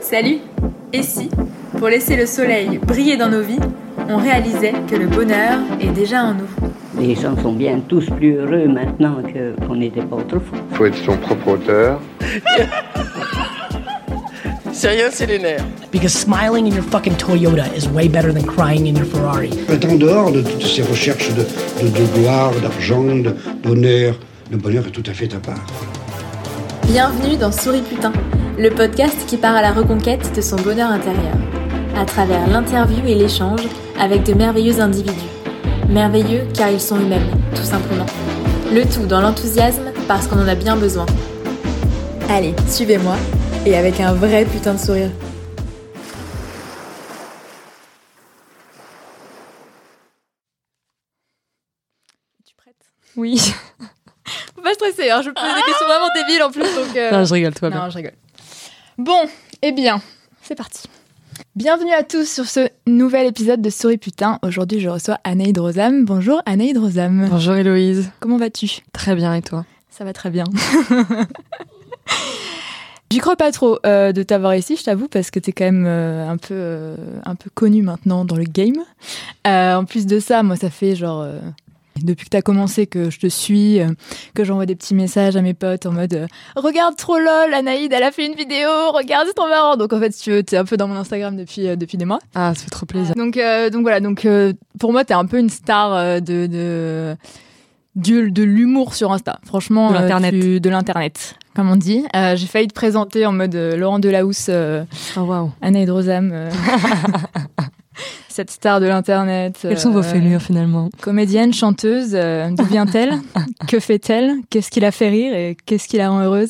Salut Et si, pour laisser le soleil briller dans nos vies, on réalisait que le bonheur est déjà en nous Les gens sont bien tous plus heureux maintenant que- qu'on n'était pas autrefois. faut être son propre auteur. C'est rien, c'est les nerfs. Because smiling in your fucking Toyota is way better than crying in your Ferrari. en dehors de toutes ces recherches de, de- de gloire, d'argent, de bonheur. Le bonheur est tout à fait à part. Bienvenue dans Souris Putain, le podcast qui part à la reconquête de son bonheur intérieur, à travers l'interview et l'échange avec de merveilleux individus. Merveilleux car ils sont eux-mêmes, tout simplement. Le tout dans l'enthousiasme parce qu'on en a bien besoin. Allez, suivez-moi, et avec un vrai putain de sourire. Tu prête Oui. Faut pas stresser, hein, je pose des questions vraiment débiles en plus, donc... euh, Non, je rigole, toi. Non, je rigole. Bon, eh bien, c'est parti. Bienvenue à tous sur ce nouvel épisode de Souris Putain. Aujourd'hui, je reçois Anaïd Rosam. Bonjour Anaïd Rosam. Bonjour Héloïse. Comment vas-tu? Très bien, et toi? Ça va très bien. J'y crois pas trop euh, de t'avoir ici, je t'avoue, parce que t'es quand même euh, un peu euh, un peu connu maintenant dans le game. En plus de ça, moi, ça fait genre depuis que t'as commencé que je te suis, euh, que j'envoie des petits messages à mes potes en mode euh, regarde trop lol, Anaïd, elle a fait une vidéo, regarde c'est trop marrant. Donc en fait, si tu veux, t'es un peu dans mon Instagram depuis euh, depuis des mois. Ah, ça fait trop plaisir. Donc, euh, donc voilà, donc euh, pour moi, t'es un peu une star de, de, du- de l'humour sur Insta. Franchement, De l'internet. tu- de l'internet, comme on dit. Euh, J'ai failli te présenter en mode euh, Laurent Delahousse, euh, Oh, cette star de l'internet. Quelles sont vos euh, fêlures finalement? Comédienne, chanteuse, euh, d'où vient-elle? Que fait-elle? Qu'est-ce qui la fait rire et qu'est-ce qui la rend heureuse?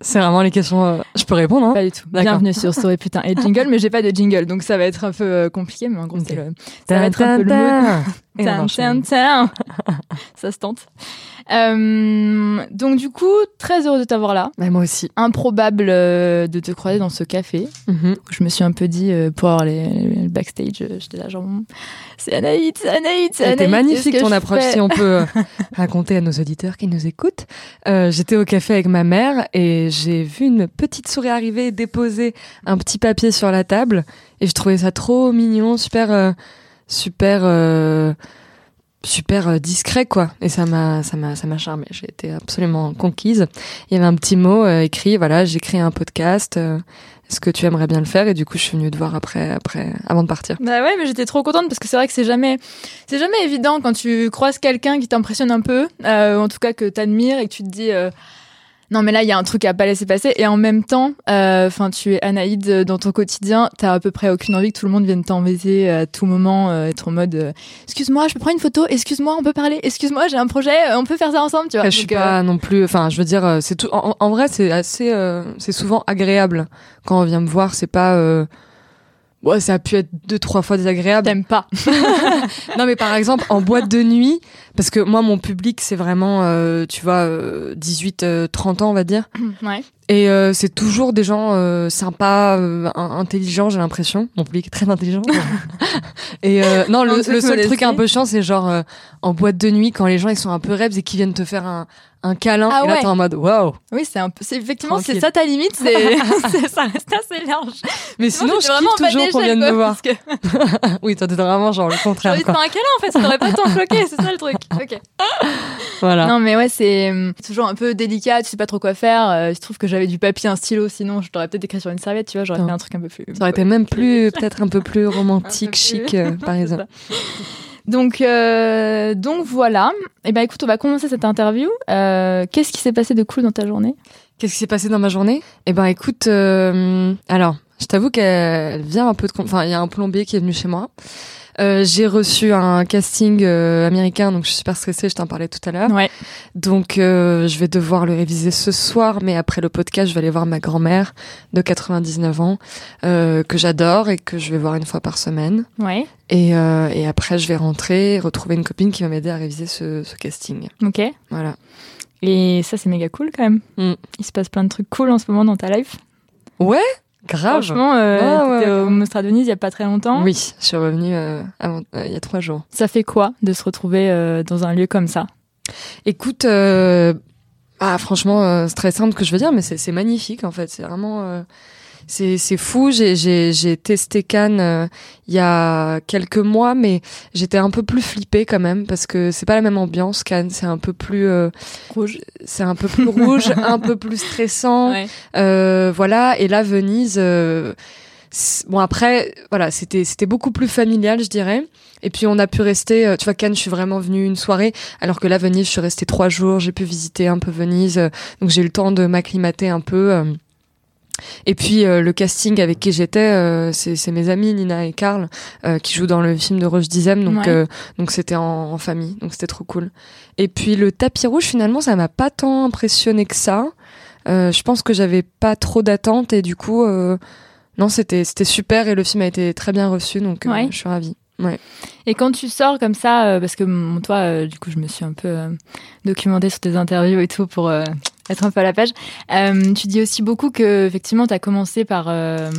C'est vraiment les questions. euh, Je peux répondre, hein? Pas du tout. Bienvenue sur Story Putain et jingle, mais j'ai pas de jingle, donc ça va être un peu compliqué, mais en gros, Ok. c'est le- ça va être un peu le. Ça se tente. Euh, donc du coup, très heureux de t'avoir là. Bah, moi aussi. Improbable euh, de te croiser dans ce café. Mhm. Je me suis un peu dit, euh, pour avoir les, les backstage, j'étais là genre, c'est Anaïd, c'est Anaïd, c'est C'était magnifique ton approche, si on peut raconter à nos auditeurs qui nous écoutent. J'étais au café avec ma mère et j'ai vu une petite souris arriver et déposer un petit papier sur la table et je trouvais ça trop mignon, super, super, super euh, discret quoi. Et ça m'a, ça m'a, ça m'a charmé. J'ai été absolument conquise. Il y avait un petit mot euh, écrit, voilà, j'ai un podcast. euh, Est-ce que tu aimerais bien le faire? Et du coup, je suis venue te voir après, après, avant de partir. Bah ouais, mais j'étais trop contente parce que c'est vrai que c'est jamais, c'est jamais évident quand tu croises quelqu'un qui t'impressionne un peu, euh, en tout cas que t'admires et que tu te dis, euh, non mais là il y a un truc à pas laisser passer. Et en même temps, enfin tu es Anaïd euh, dans ton quotidien, t'as à peu près aucune envie que tout le monde vienne t'embêter à tout moment, euh, être en mode, euh, excuse-moi, je peux prendre une photo, excuse-moi, on peut parler, excuse-moi, j'ai un projet, euh, on peut faire ça ensemble, tu vois. Je suis euh, pas non plus. Enfin, je veux dire, euh, c'est tout. En, en vrai, c'est assez. euh, c'est souvent agréable quand on vient me voir. C'est pas. Euh, Ouais, ça a pu être deux trois fois désagréable. T'aimes pas. Non, mais par exemple en boîte de nuit, parce que moi mon public c'est vraiment, euh, tu vois, 18-30 ans on va dire. ouais. Et euh, c'est toujours des gens euh, sympas, euh, in- intelligents, j'ai l'impression. Mon public est très intelligent. et non, On le, seul truc un peu chiant, c'est genre en boîte de nuit quand les gens ils sont un peu rêves et qui viennent te faire un, un câlin. Ah et là ouais. t'es en mode waouh. Oui, c'est un peu, effectivement, c'est ça ta limite, c'est, ça reste assez large. Mais sinon, j'étais je vraiment en kiffe toujours qu'on vienne me voir. que oui, toi t'es vraiment genre le J'ai contraire. envie de faire un câlin en fait, ça t'aurait pas tant c'est ça le truc. Ok. Voilà. Non mais ouais, c'est toujours un peu délicat, tu sais pas trop quoi faire. Se trouve que j'avais du papier, un stylo, sinon je t'aurais peut-être écrit sur une serviette, tu vois, j'aurais fait un truc un peu plus. Ça aurait été même plus, peut-être un peu plus romantique, plus. chic, euh, par exemple. Donc, euh, donc voilà. Et ben écoute, on va commencer cette interview. Euh, Qu'est-ce qui s'est passé de cool dans ta journée? Qu'est-ce qui s'est passé dans ma journée? Eh ben, écoute, alors, je t'avoue qu'elle vient un peu de, enfin, il y a un plombier qui est venu chez moi. Euh, j'ai reçu un casting euh, américain, donc je suis super stressée. Je t'en parlais tout à l'heure. Ouais. Donc, euh, je vais devoir le réviser ce soir, mais après le podcast, je vais aller voir ma grand-mère de 99 ans euh, que j'adore et que je vais voir une fois par semaine. Ouais. Et, euh, et après, je vais rentrer et retrouver une copine qui va m'aider à réviser ce, ce casting. Ok. Voilà. Et ça, c'est méga cool quand même. Mm. Il se passe plein de trucs cool en ce moment dans ta life. Ouais, grave. Franchement, euh, Ah ouais, au ouais. Mostradonise il y a pas très longtemps. Oui, je suis revenue euh, avant- euh, il y a trois jours. Ça fait quoi de se retrouver euh, dans un lieu comme ça? Écoute, euh, Ah, franchement, euh, c'est très simple que je veux dire, mais c'est c'est magnifique en fait. C'est vraiment. C'est c'est fou. J'ai j'ai j'ai testé Cannes euh, il y a quelques mois, mais j'étais un peu plus flippée quand même parce que c'est pas la même ambiance. Cannes, c'est un peu plus euh, Rouge. c'est un peu plus rouge, un peu plus stressant. Ouais. Euh, voilà. Et là, Venise. euh, bon après, voilà, c'était c'était beaucoup plus familial, je dirais. Et puis on a pu rester. euh, tu vois, Cannes, je suis vraiment venue une soirée, alors que là, Venise, je suis restée trois jours. J'ai pu visiter un peu Venise, euh, donc j'ai eu le temps de m'acclimater un peu. Et puis euh, le casting avec qui j'étais, euh, c'est mes amis Nina et Karl euh, qui jouent dans le film de Roche Dizem, donc Ouais. euh, donc c'était en, en famille, donc c'était trop cool. Et puis le tapis rouge, finalement, ça m'a pas tant impressionné que ça. Euh, je pense que j'avais pas trop d'attentes et du coup, euh, non, c'était c'était super et le film a été très bien reçu, donc euh, Ouais. je suis ravie. Et quand tu sors comme ça, euh, parce que bon, toi, euh, du coup, je me suis un peu euh, documentée sur tes interviews et tout pour euh, être un peu à la page. Euh, tu dis aussi beaucoup que effectivement, t'as commencé par euh,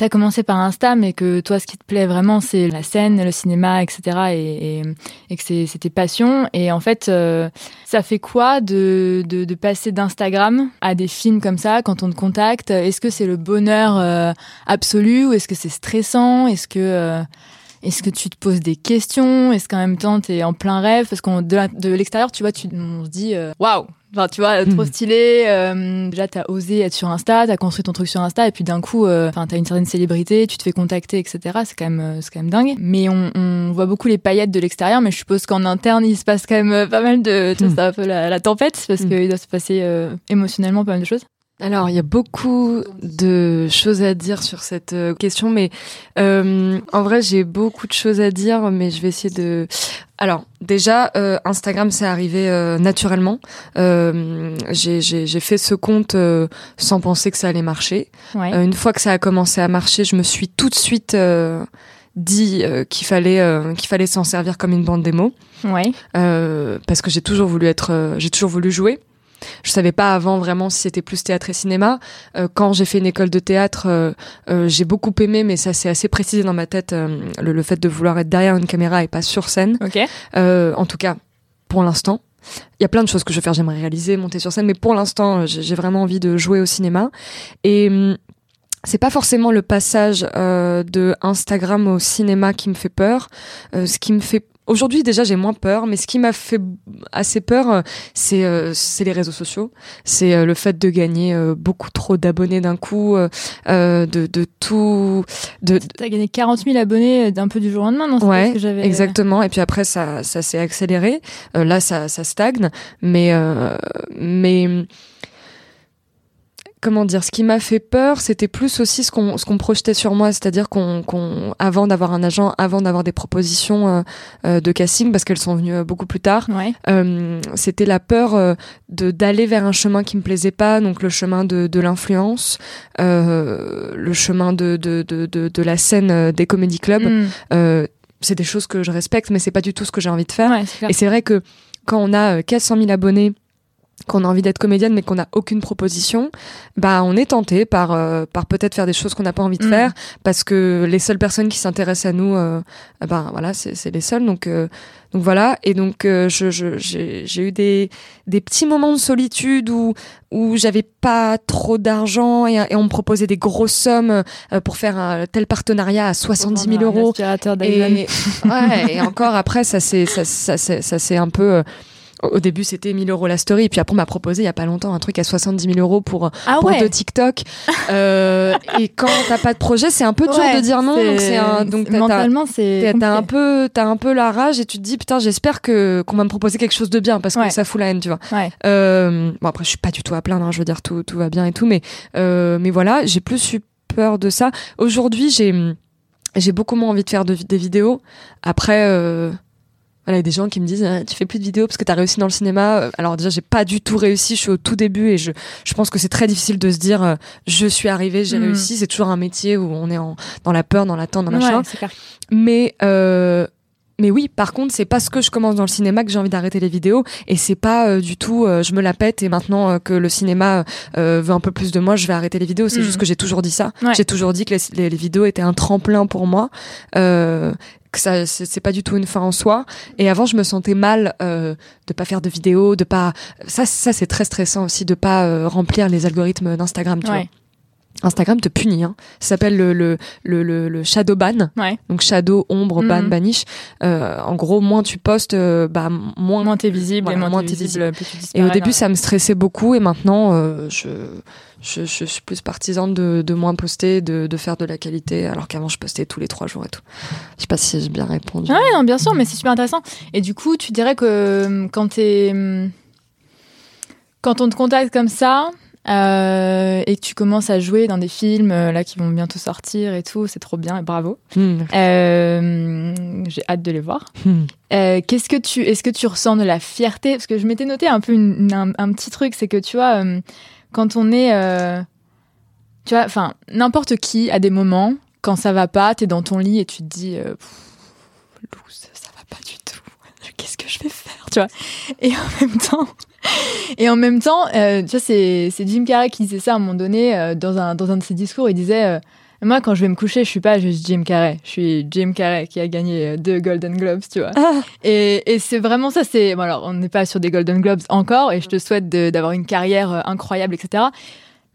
t'as commencé par Insta, mais que toi, ce qui te plaît vraiment, c'est la scène, le cinéma, etc. Et, et, et que c'est tes passions. Et en fait, euh, ça fait quoi de, de, de passer d'Instagram à des films comme ça quand on te contacte? Est-ce que c'est le bonheur euh, absolu ou est-ce que c'est stressant? Est-ce que euh, est-ce que tu te poses des questions? Est-ce qu'en même temps tu es en plein rêve? Parce qu'on de, l'extérieur, tu vois, tu, on se dit euh, waouh, enfin tu vois, trop Mhm. stylé. euh, déjà t'as osé être sur Insta, t'as construit ton truc sur Insta, et puis d'un coup, euh, enfin t'as une certaine célébrité, tu te fais contacter, etc. C'est quand même, euh, c'est quand même dingue. Mais on, on voit beaucoup les paillettes de l'extérieur, mais je suppose qu'en interne il se passe quand même euh, pas mal de, tu vois, c'est un peu la, la tempête parce Mhm. qu'il doit se passer euh, émotionnellement pas mal de choses. Alors, il y a beaucoup de choses à dire sur cette euh, question, mais euh, en vrai, j'ai beaucoup de choses à dire, mais je vais essayer de. Alors, déjà, euh, Instagram, c'est arrivé euh, naturellement. Euh, j'ai fait ce compte euh, sans penser que ça allait marcher. Ouais. Une fois que ça a commencé à marcher, je me suis tout de suite euh, dit euh, qu'il fallait euh, qu'il fallait s'en servir comme une bande démo ouais. euh, parce que j'ai toujours voulu être, euh, j'ai toujours voulu jouer. Je savais pas avant vraiment si c'était plus théâtre et cinéma. Euh, quand j'ai fait une école de théâtre, euh, euh, j'ai beaucoup aimé, mais ça s'est assez précisé dans ma tête le, le fait de vouloir être derrière une caméra et pas sur scène. En tout cas, pour l'instant. Il y a plein de choses que je veux faire. J'aimerais réaliser, monter sur scène, mais pour l'instant, j'ai vraiment envie de jouer au cinéma. Et hum, c'est pas forcément le passage euh, de Instagram au cinéma qui me fait peur. Euh, ce qui me fait Aujourd'hui, déjà, j'ai moins peur, mais ce qui m'a fait assez peur, euh, c'est euh, c'est les réseaux sociaux. C'est euh, le fait de gagner euh, beaucoup trop d'abonnés d'un coup, euh, euh, de, de tout, de, T'as gagné 40 000 abonnés d'un peu du jour au lendemain, non Ouais, que. Exactement. Et puis après, ça, ça s'est accéléré. Euh, là, ça, ça stagne. Mais, euh, mais comment dire Ce qui m'a fait peur, c'était plus aussi ce qu'on, ce qu'on projetait sur moi, c'est-à-dire qu'on, qu'on, avant d'avoir un agent, avant d'avoir des propositions euh, euh, de casting, parce qu'elles sont venues euh, beaucoup plus tard, Ouais. euh, c'était la peur euh, de d'aller vers un chemin qui me plaisait pas, donc le chemin de, de l'influence, euh, le chemin de, de, de, de, de la scène des comédie clubs. Mm. Euh, c'est des choses que je respecte, mais c'est pas du tout ce que j'ai envie de faire. Ouais. Et c'est vrai que quand on a euh, 400 000 abonnés, qu'on a envie d'être comédienne, mais qu'on n'a aucune proposition, bah on est tenté par par par peut-être faire des choses qu'on n'a pas envie de Mm. faire, parce que les seules personnes qui s'intéressent à nous, euh, ben voilà, c'est les seules. Donc euh, donc voilà. Et donc euh, je j'ai eu des des petits moments de solitude où où j'avais pas trop d'argent et, et on me proposait des grosses sommes euh, pour faire un tel partenariat à 70 000 Un euros. Et, ouais, et encore après, ça c'est ça, ça, ça, c'est un peu. Au début, c'était 1000 euros la story, et puis après, on m'a proposé il y a pas longtemps un truc à 70 000 euros pour, Ah pour ouais. de TikTok. Euh, et quand t'as pas de projet, c'est un peu dur Ouais, de dire non. Donc, c'est un, donc mentalement c'est t'as un peu, t'as un peu la rage et tu te dis putain, j'espère que qu'on va me proposer quelque chose de bien parce que Ouais. ça fout la haine, tu vois. Ouais. Euh, bon après, je suis pas du tout à plaindre, hein, je veux dire tout tout va bien et tout, mais euh, mais voilà, j'ai plus eu peur de ça. Aujourd'hui, j'ai j'ai beaucoup moins envie de faire de, des vidéos. Après, euh, voilà, il y a des gens qui me disent Ah, tu fais plus de vidéos parce que t'as réussi dans le cinéma. Euh, Alors déjà, j'ai pas du tout réussi. Je suis au tout début et je je pense que c'est très difficile de se dire euh, je suis arrivé, j'ai Mhm. réussi. C'est toujours un métier où on est en, dans la peur, dans l'attente, dans machin. Ouais. Mais euh, mais oui, par contre, c'est parce que je commence dans le cinéma que j'ai envie d'arrêter les vidéos et c'est pas euh, du tout euh, je me la pète et maintenant euh, que le cinéma veut un peu plus de moi, je vais arrêter les vidéos. C'est Mhm. juste que j'ai toujours dit ça. Ouais. J'ai toujours dit que les, les- les vidéos étaient un tremplin pour moi. Que ça c'est pas du tout une fin en soi et avant je me sentais mal euh, de pas faire de vidéos de pas ça ça c'est très stressant aussi de pas euh, remplir les algorithmes d'Instagram tu vois Ouais. Instagram te punit hein. ça s'appelle le le, le le shadow ban Ouais. donc shadow ombre ban Mhm. banish euh, en gros moins tu postes euh, bah moins Moins t'es visible Voilà, et moins, moins t'es visible, et au début ça me stressait beaucoup et maintenant euh, je, je je suis plus partisane de, de moins poster de, de faire de la qualité alors qu'avant je postais tous les trois jours et tout je sais pas si j'ai bien répondu Ouais, non, bien sûr, mais c'est super intéressant. Et du coup, tu dirais que quand t'es, quand on te contacte comme ça euh, et que tu commences à jouer dans des films euh, là qui vont bientôt sortir et tout, c'est trop bien et bravo. Hmm. Euh, J'ai hâte de les voir. Hmm. Euh, Qu'est-ce que tu, est-ce que tu ressens de la fierté? Parce que je m'étais noté un peu une- un, un petit truc, c'est que tu vois, quand on est, tu vois, enfin, n'importe qui à des moments, quand ça va pas, t'es dans ton lit et tu te dis, Pff, loose, ça va pas du tout. Qu'est-ce que je vais faire, tu vois? Et en même temps. Et en même temps, euh, tu vois, c'est c'est Jim Carrey qui disait ça à un moment donné euh, dans un dans un de ses discours. Il disait euh, moi, quand je vais me coucher, je suis pas juste Jim Carrey. Je suis Jim Carrey qui a gagné euh, deux Golden Globes, tu vois. Ah. Et, et c'est vraiment ça. C'est bon, alors on n'est pas sur des Golden Globes encore, et je te souhaite d'avoir une carrière euh, incroyable, etc.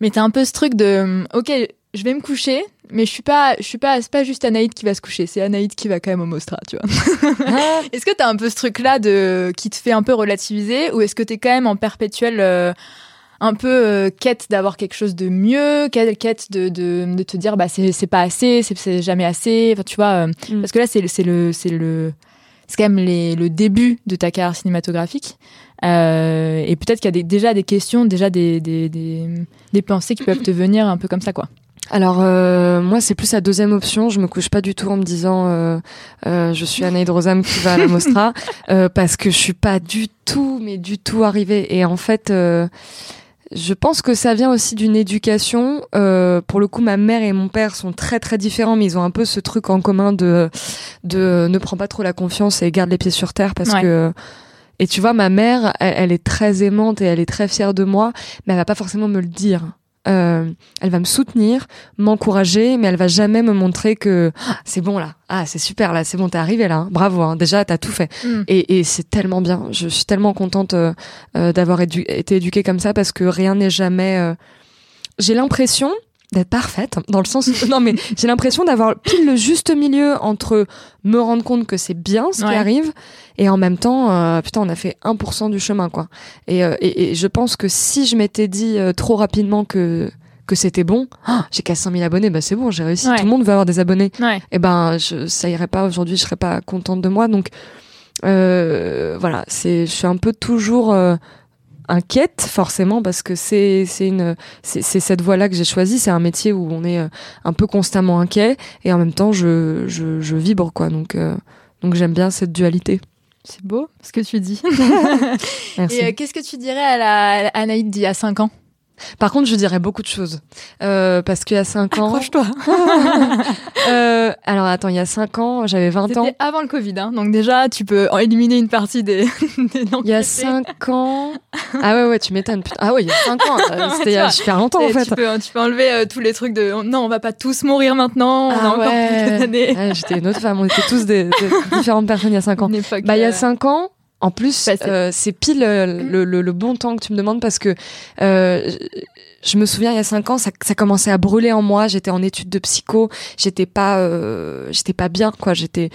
Mais t'as un peu ce truc de, hum, ok, je vais me coucher, mais je suis pas, je suis pas, c'est pas juste Anaïd qui va se coucher, c'est Anaïd qui va quand même au Mostra, tu vois. Ah. Est-ce que t'as un peu ce truc-là de qui te fait un peu relativiser, ou est-ce que t'es quand même en perpétuel euh, un peu euh, quête d'avoir quelque chose de mieux, quête de, de, de te dire bah c'est c'est pas assez, c'est jamais assez, enfin, tu vois. euh, Mm. Parce que là c'est c'est le c'est le c'est quand même les, le début de ta carrière cinématographique. Et peut-être qu'il y a des- déjà des questions, déjà des, des, des, des pensées qui peuvent te venir un peu comme ça, quoi. Alors euh, moi c'est plus la deuxième option. Je me couche pas du tout en me disant euh, euh, je suis Anaïd Rosam qui va à la Mostra euh, parce que je suis pas du tout mais du tout arrivée. Et en fait euh, je pense que ça vient aussi d'une éducation. Euh, pour le coup ma mère et mon père sont très très différents mais ils ont un peu ce truc en commun de de ne prends pas trop la confiance et garde les pieds sur terre parce Ouais. que et tu vois ma mère elle, elle est très aimante et elle est très fière de moi mais elle va pas forcément me le dire. Euh, elle va me soutenir, m'encourager, mais elle va jamais me montrer que Ah, c'est bon là, ah c'est super là, c'est bon t'es arrivé là, hein. bravo, hein. déjà t'as tout fait. Mm. Et, et c'est tellement bien, je suis tellement contente euh, euh, d'avoir édu- été éduquée comme ça parce que rien n'est jamais. euh, J'ai l'impression d'être parfaite dans le sens non mais j'ai l'impression d'avoir pile le juste milieu entre me rendre compte que c'est bien ce qui arrive et en même temps euh, putain on a fait 1% du chemin quoi. Et, euh, et, et je pense que si je m'étais dit euh, trop rapidement que que c'était bon Ah, j'ai qu'à 5000 abonnés bah c'est bon j'ai réussi. Ouais. tout le monde veut avoir des abonnés. Ouais. et ben je, ça irait pas aujourd'hui je serais pas contente de moi. Donc voilà c'est je suis un peu toujours inquiète forcément parce que c'est c'est une c'est cette voie là que j'ai choisie. C'est un métier où on est euh, un peu constamment inquiet et en même temps je je, je vibre quoi. Donc euh, donc j'aime bien cette dualité. C'est beau ce que tu dis. merci. Et euh, qu'est-ce que tu dirais à la à d'il y a 5 ans? Par contre je dirais beaucoup de choses euh, parce qu'il y a 5 ans Accroche-toi. euh, alors attends il y a 5 ans j'avais 20 ans C'était avant le Covid, hein. donc déjà tu peux en éliminer une partie des. des Il y a 5 ans. Ah ouais, ouais, tu m'étonnes. putain. Ah ouais, il y a 5 ans. euh, C'était il y a super longtemps en fait. Tu peux, tu peux enlever euh, tous les trucs de non, on va pas tous mourir maintenant, on a Ah encore ouais. quelques années. Ouais, J'étais une autre femme. On était tous des, des différentes personnes il y a 5 ans. Bah, il y euh, a 5 ans. En plus, Passé. euh, c'est pile euh, le, le, le bon temps que tu me demandes parce que euh, je me souviens il y a 5 ans, ça, ça commençait à brûler en moi. J'étais en études de psycho, j'étais pas, euh, j'étais pas bien quoi. J'étais,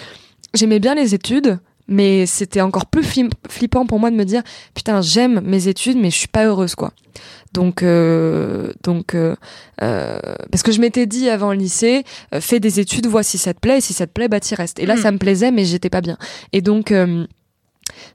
j'aimais bien les études, mais c'était encore plus flippant pour moi de me dire putain j'aime mes études, mais je suis pas heureuse quoi. Donc, euh, donc, euh, euh, parce que je m'étais dit avant le lycée, fais des études, vois si ça te plaît, et si ça te plaît, bah t'y restes. Et là, Mm. ça me plaisait, mais j'étais pas bien. Et donc,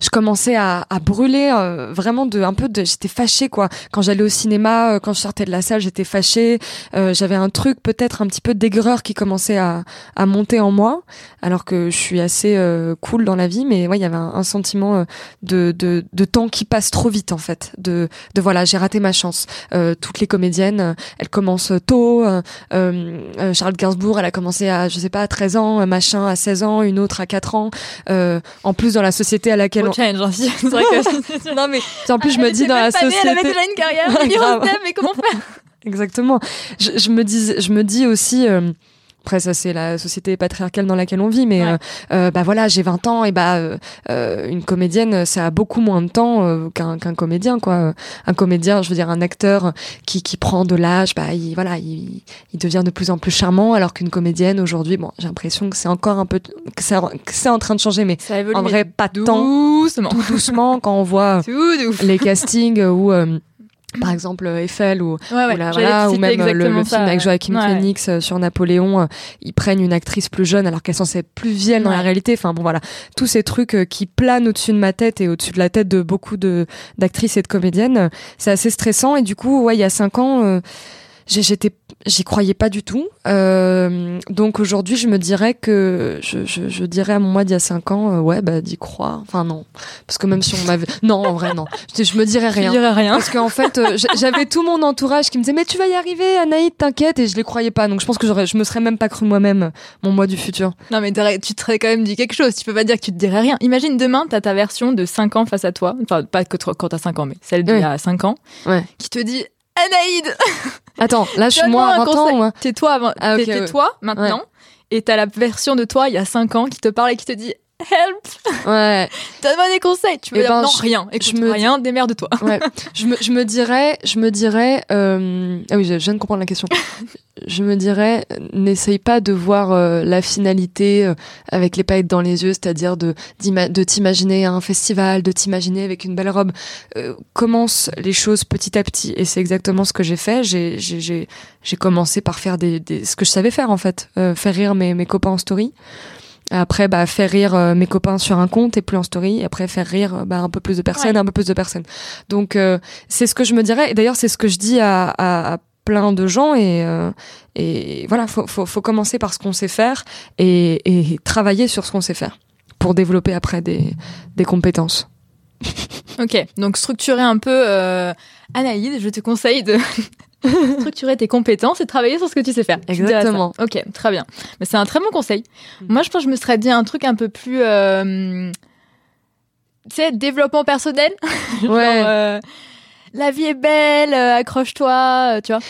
je commençais à, brûler euh, vraiment de un peu de j'étais fâchée quoi. Quand j'allais au cinéma euh, quand je sortais de la salle j'étais fâchée. Euh, j'avais un truc peut-être un petit peu d'aigreur qui commençait à, monter en moi alors que je suis assez cool dans la vie. Mais ouais il y avait un, sentiment de, temps qui passe trop vite en fait. De voilà j'ai raté ma chance. Toutes les comédiennes elles commencent tôt. Charles Gainsbourg elle a commencé à je sais pas à 13 ans machin à 16 ans une autre à 4 ans. En plus dans la société à laquelle on... challenge, hein, si. C'est vrai que. non mais en plus je me dis dans la société Elle avait déjà une carrière. Mais comment faire? Exactement je, je me dis je me dis aussi euh, après ça c'est la société patriarcale dans laquelle on vit mais Ouais. euh, euh, bah voilà j'ai 20 ans et bah euh, une comédienne ça a beaucoup moins de temps euh, qu'un qu'un comédien quoi un comédien je veux dire un acteur qui qui prend de l'âge bah il voilà il, il devient de plus en plus charmant alors qu'une comédienne aujourd'hui bon j'ai l'impression que c'est encore un peu que c'est en train de changer mais Ça évolue. en vrai pas doucement. tout doucement quand on voit les castings où euh, par exemple Eiffel ou, Ouais, ouais. ou, voilà, ou même euh, le, exactement le ça, film avec Ouais. Phoenix euh, sur Napoléon, euh, ils prennent une actrice plus jeune alors qu'elle est censée être plus vieille dans la réalité. Enfin bon voilà, tous ces trucs euh, qui planent au-dessus de ma tête et au-dessus de la tête de beaucoup de d'actrices et de comédiennes, euh, c'est assez stressant et du coup ouais il y a cinq ans. J'étais j'y croyais pas du tout Euh, donc aujourd'hui je me dirais que je, je, je dirais à mon moi d'il y a cinq ans euh, ouais bah d'y croire enfin non parce que même si on m'avait non en vrai non je, je me dirais Je rien dirais rien. parce qu'en fait, euh, j'avais tout mon entourage qui me disait mais tu vas y arriver, Anaïd, t'inquiète, et je les croyais pas. Donc je pense que j'aurais, je me serais même pas cru moi-même mon moi du futur. Non, mais tu te serais quand même dit quelque chose. Tu peux pas dire que tu te dirais rien. Imagine demain, t'as ta version de 5 ans face à toi. Enfin, pas que quand t'as 5 ans, mais celle d'il y a 5 ans. Ouais. Qui te dit Anaïd, Attends, là je suis Donne-moi moi à un 20 ans. conseil. moi. t'es toi avant. Ah, ouais. toi maintenant. Et t'as la version de toi il y a 5 ans qui te parle et qui te dit Help, Ouais, donne-moi des conseils. Tu veux Eh dire ben, non, je- rien. Écoute, je me rien, démerde-toi. ouais. je me, je me dirais, je me dirais, euh... ah oui, je viens de comprendre la question. Je me dirais, n'essaye pas de voir euh, la finalité euh, avec les paillettes dans les yeux, c'est-à-dire de de t'imaginer à un festival, de t'imaginer avec une belle robe. Euh, commence les choses petit à petit, et c'est exactement ce que j'ai fait. J'ai commencé par faire des, des ce que je savais faire en fait, faire rire mes mes copains en story. Après, bah, faire rire euh, mes copains sur un compte et plus en story. Et après, faire rire euh, bah, un peu plus de personnes, Ouais. un peu plus de personnes. Donc, euh, c'est ce que je me dirais. Et d'ailleurs, c'est ce que je dis à, à, à plein de gens. Et, euh, et voilà, faut, faut, faut commencer par ce qu'on sait faire et, et travailler sur ce qu'on sait faire pour développer après des, des compétences. Ok, donc structurer un peu, euh, Anaïd, je te conseille de structurer tes compétences et travailler sur ce que tu sais faire. Exactement. Ok, très bien. Mais c'est un très bon conseil. Mm. Moi, je pense que je me serais dit un truc un peu plus, euh, tu sais, développement personnel. Genre, Ouais. euh, la vie est belle, euh, accroche-toi, tu vois.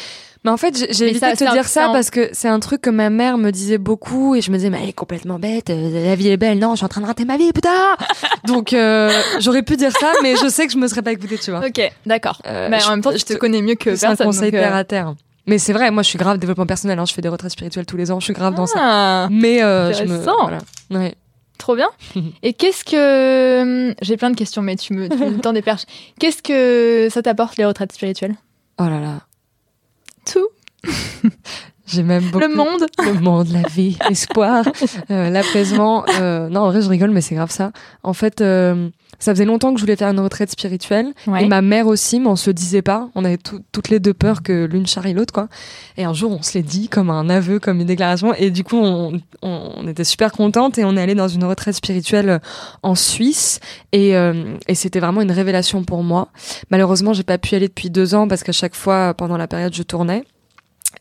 Mais en fait, j'ai- évité de te dire ça parce que c'est un truc que ma mère me disait beaucoup et je me disais, mais elle est complètement bête, euh, la vie est belle, non, je suis en train de rater ma vie, putain Donc, euh, j'aurais pu dire ça, mais je sais que je me serais pas écoutée, tu vois. Ok, d'accord. Euh, Mais en même temps, je te connais mieux que C'est un personne. conseil donc, terre à terre. Mais c'est vrai, moi je suis grave développement personnel, hein, je fais des retraites spirituelles tous les ans, je suis grave dans ça. ah, Mais euh, je me. Voilà. Ouais. Trop bien. Et qu'est-ce que j'ai plein de questions, mais tu me, tu me tends des perches. Qu'est-ce que ça t'apporte les retraites spirituelles? Oh là là. Tout. J'ai même beaucoup. Le monde. Le monde, la vie, l'espoir, euh, l'apaisement. Euh, non, en vrai, je rigole, mais c'est grave ça. En fait, euh, ça faisait longtemps que je voulais faire une retraite spirituelle. Ouais. Et ma mère aussi, mais on se le disait pas. On avait tout- toutes les deux peur que l'une charrie l'autre, quoi. Et un jour, on se l'est dit comme un aveu, comme une déclaration. Et du coup, on, on, on était super contentes et on est allé dans une retraite spirituelle en Suisse. Et, euh, et c'était vraiment une révélation pour moi. Malheureusement, j'ai pas pu y aller depuis deux ans parce qu'à chaque fois, pendant la période, je tournais.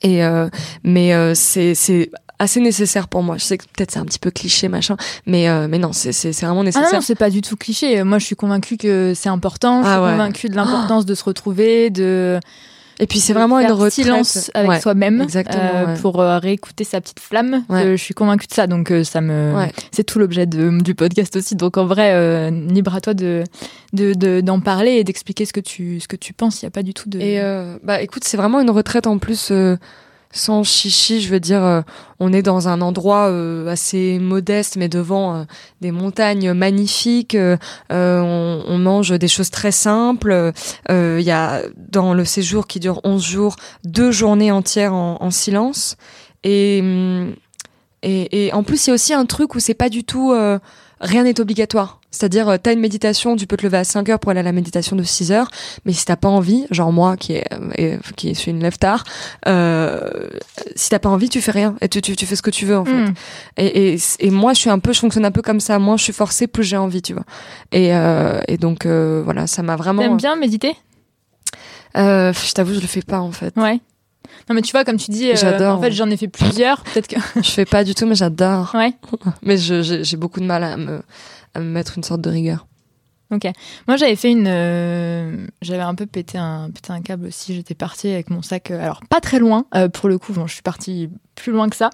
Et euh, mais euh, c'est c'est assez nécessaire pour moi. Je sais que peut-être c'est un petit peu cliché machin, mais euh, mais non, c'est c'est c'est vraiment Ah nécessaire. non, c'est pas du tout cliché. Moi, je suis convaincue que c'est important. Je suis Ah ouais. convaincue de l'importance de se retrouver, de Et puis c'est vraiment une retraite. silence avec Ouais, soi-même, euh, ouais. pour euh, réécouter sa petite flamme. Ouais. Euh, je suis convaincue de ça, donc euh, ça me, c'est tout l'objet du podcast aussi. Donc en vrai, euh, libre à toi de de- de- d'en parler et d'expliquer ce que tu ce que tu penses. Il y a pas du tout de. Et bah écoute, c'est vraiment une retraite en plus sans chichi. Je veux dire, euh, on est dans un endroit euh, assez modeste, mais devant euh, des montagnes magnifiques. on, on mange des choses très simples. Il y a dans le séjour qui dure 11 jours, deux journées entières en, en silence. Et, hum, et, et en plus, il y a aussi un truc où c'est pas du tout. rien n'est obligatoire. C'est-à-dire, euh, t'as une méditation, tu peux te lever à 5 heures pour aller à la méditation de 6 heures, mais si t'as pas envie, genre moi qui est, euh, qui suis une lève tard, euh, si t'as pas envie, tu fais rien et tu, tu, tu fais ce que tu veux en fait. Mm. Et, et, et moi, je suis un peu, je fonctionne un peu comme ça. Moins je suis forcée, plus j'ai envie, tu vois. Et, euh, et donc euh, voilà, ça m'a vraiment. T'aimes bien méditer? je t'avoue, je le fais pas en fait. Ouais. Non mais tu vois comme tu dis, euh, J'adore. en fait j'en ai fait plusieurs. Peut-être que. Je fais pas du tout, mais j'adore. Ouais. Mais j'ai beaucoup de mal à me, à me mettre une sorte de rigueur. Ok. Moi, j'avais fait une. euh, j'avais un peu pété un, pété un câble aussi. J'étais partie avec mon sac. euh, alors, pas très loin, euh, pour le coup. Bon, je suis partie plus loin que ça.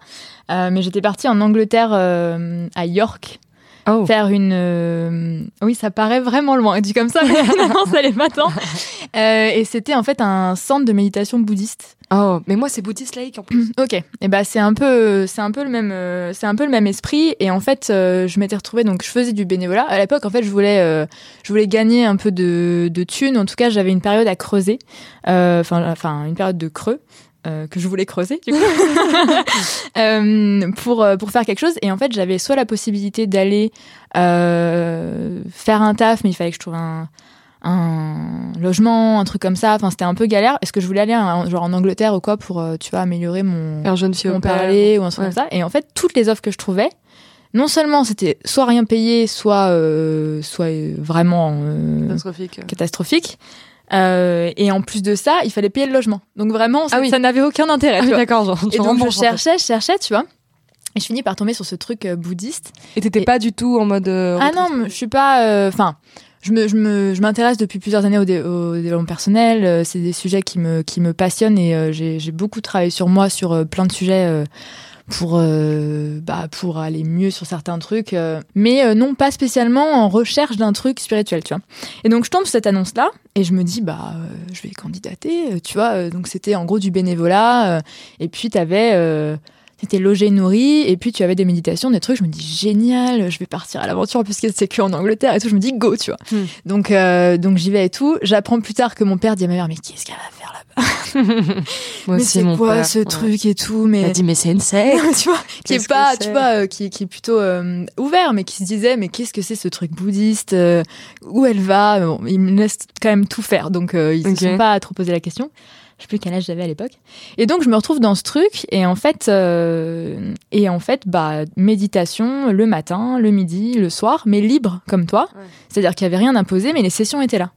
Mais j'étais partie en Angleterre, à York, Oh. faire une. euh, Oui, ça paraît vraiment loin. Dit comme ça, mais non, ça l'est pas tant. Euh, et c'était en fait un centre de méditation bouddhiste. Oh, mais moi c'est bouddhiste laïque en plus. Ok, et ben c'est un peu, c'est un peu le même, euh, c'est un peu le même esprit. Et en fait, euh, je m'étais retrouvée donc je faisais du bénévolat. À l'époque, en fait, je voulais, je voulais gagner un peu de, de thunes. En tout cas, j'avais une période à creuser, enfin, enfin une période de creux. Euh, que je voulais creuser du coup Euh, pour euh, pour faire quelque chose et en fait j'avais soit la possibilité d'aller euh, faire un taf mais il fallait que je trouve un un logement un truc comme ça enfin c'était un peu galère est-ce que je voulais aller en- genre en Angleterre ou quoi pour tu vois améliorer mon Un jeune fille mon parler ou un truc Ouais. comme ça. Et en fait, toutes les offres que je trouvais, non seulement c'était soit rien payé, soit soit vraiment Catastrophique. catastrophique. Euh, et en plus de ça, il fallait payer le logement. Donc vraiment, ça, Ah oui. ça n'avait aucun intérêt. Ah oui, d'accord, genre. et donc je cherchais, je cherchais, tu vois. Et je finis par tomber sur ce truc euh, bouddhiste. Et t'étais Et- pas du tout en mode. euh, Ah non, je suis pas. Enfin, je me, je me, je m'intéresse depuis plusieurs années au, dé- au développement personnel. C'est des sujets qui me, qui me passionnent et j'ai, beaucoup travaillé sur moi sur plein de sujets. Pour euh, bah pour aller mieux sur certains trucs euh, mais euh, non pas spécialement en recherche d'un truc spirituel tu vois. Et donc je tombe sur cette annonce là et je me dis bah euh, je vais candidater euh, tu vois euh, donc c'était en gros du bénévolat et puis t'avais euh, T'étais logé, nourri, et puis tu avais des méditations, des trucs. Je me dis génial, je vais partir à l'aventure puisque c'est que en Angleterre et tout. Je me dis go, tu vois. Hmm. Donc donc donc j'y vais et tout. J'apprends plus tard que mon père dit à ma mère mais qu'est-ce qu'elle va faire là-bas? Moi Mais c'est quoi père. ce Ouais. truc et tout Mais a dit, mais c'est une secte. tu vois, qui est pas, tu vois, euh, qui, qui est plutôt euh, ouvert, mais qui se disait, mais qu'est-ce que c'est ce truc bouddhiste euh, Où elle va? Bon, Il me laisse quand même tout faire, donc euh, ils Ok. se sont pas trop posé la question. Je sais plus quel âge j'avais à l'époque. Et donc je me retrouve dans ce truc, et en fait, euh, et en fait, bah méditation le matin, le midi, le soir, mais libre comme toi. Ouais. C'est-à-dire qu'il y avait rien imposé, mais les sessions étaient là.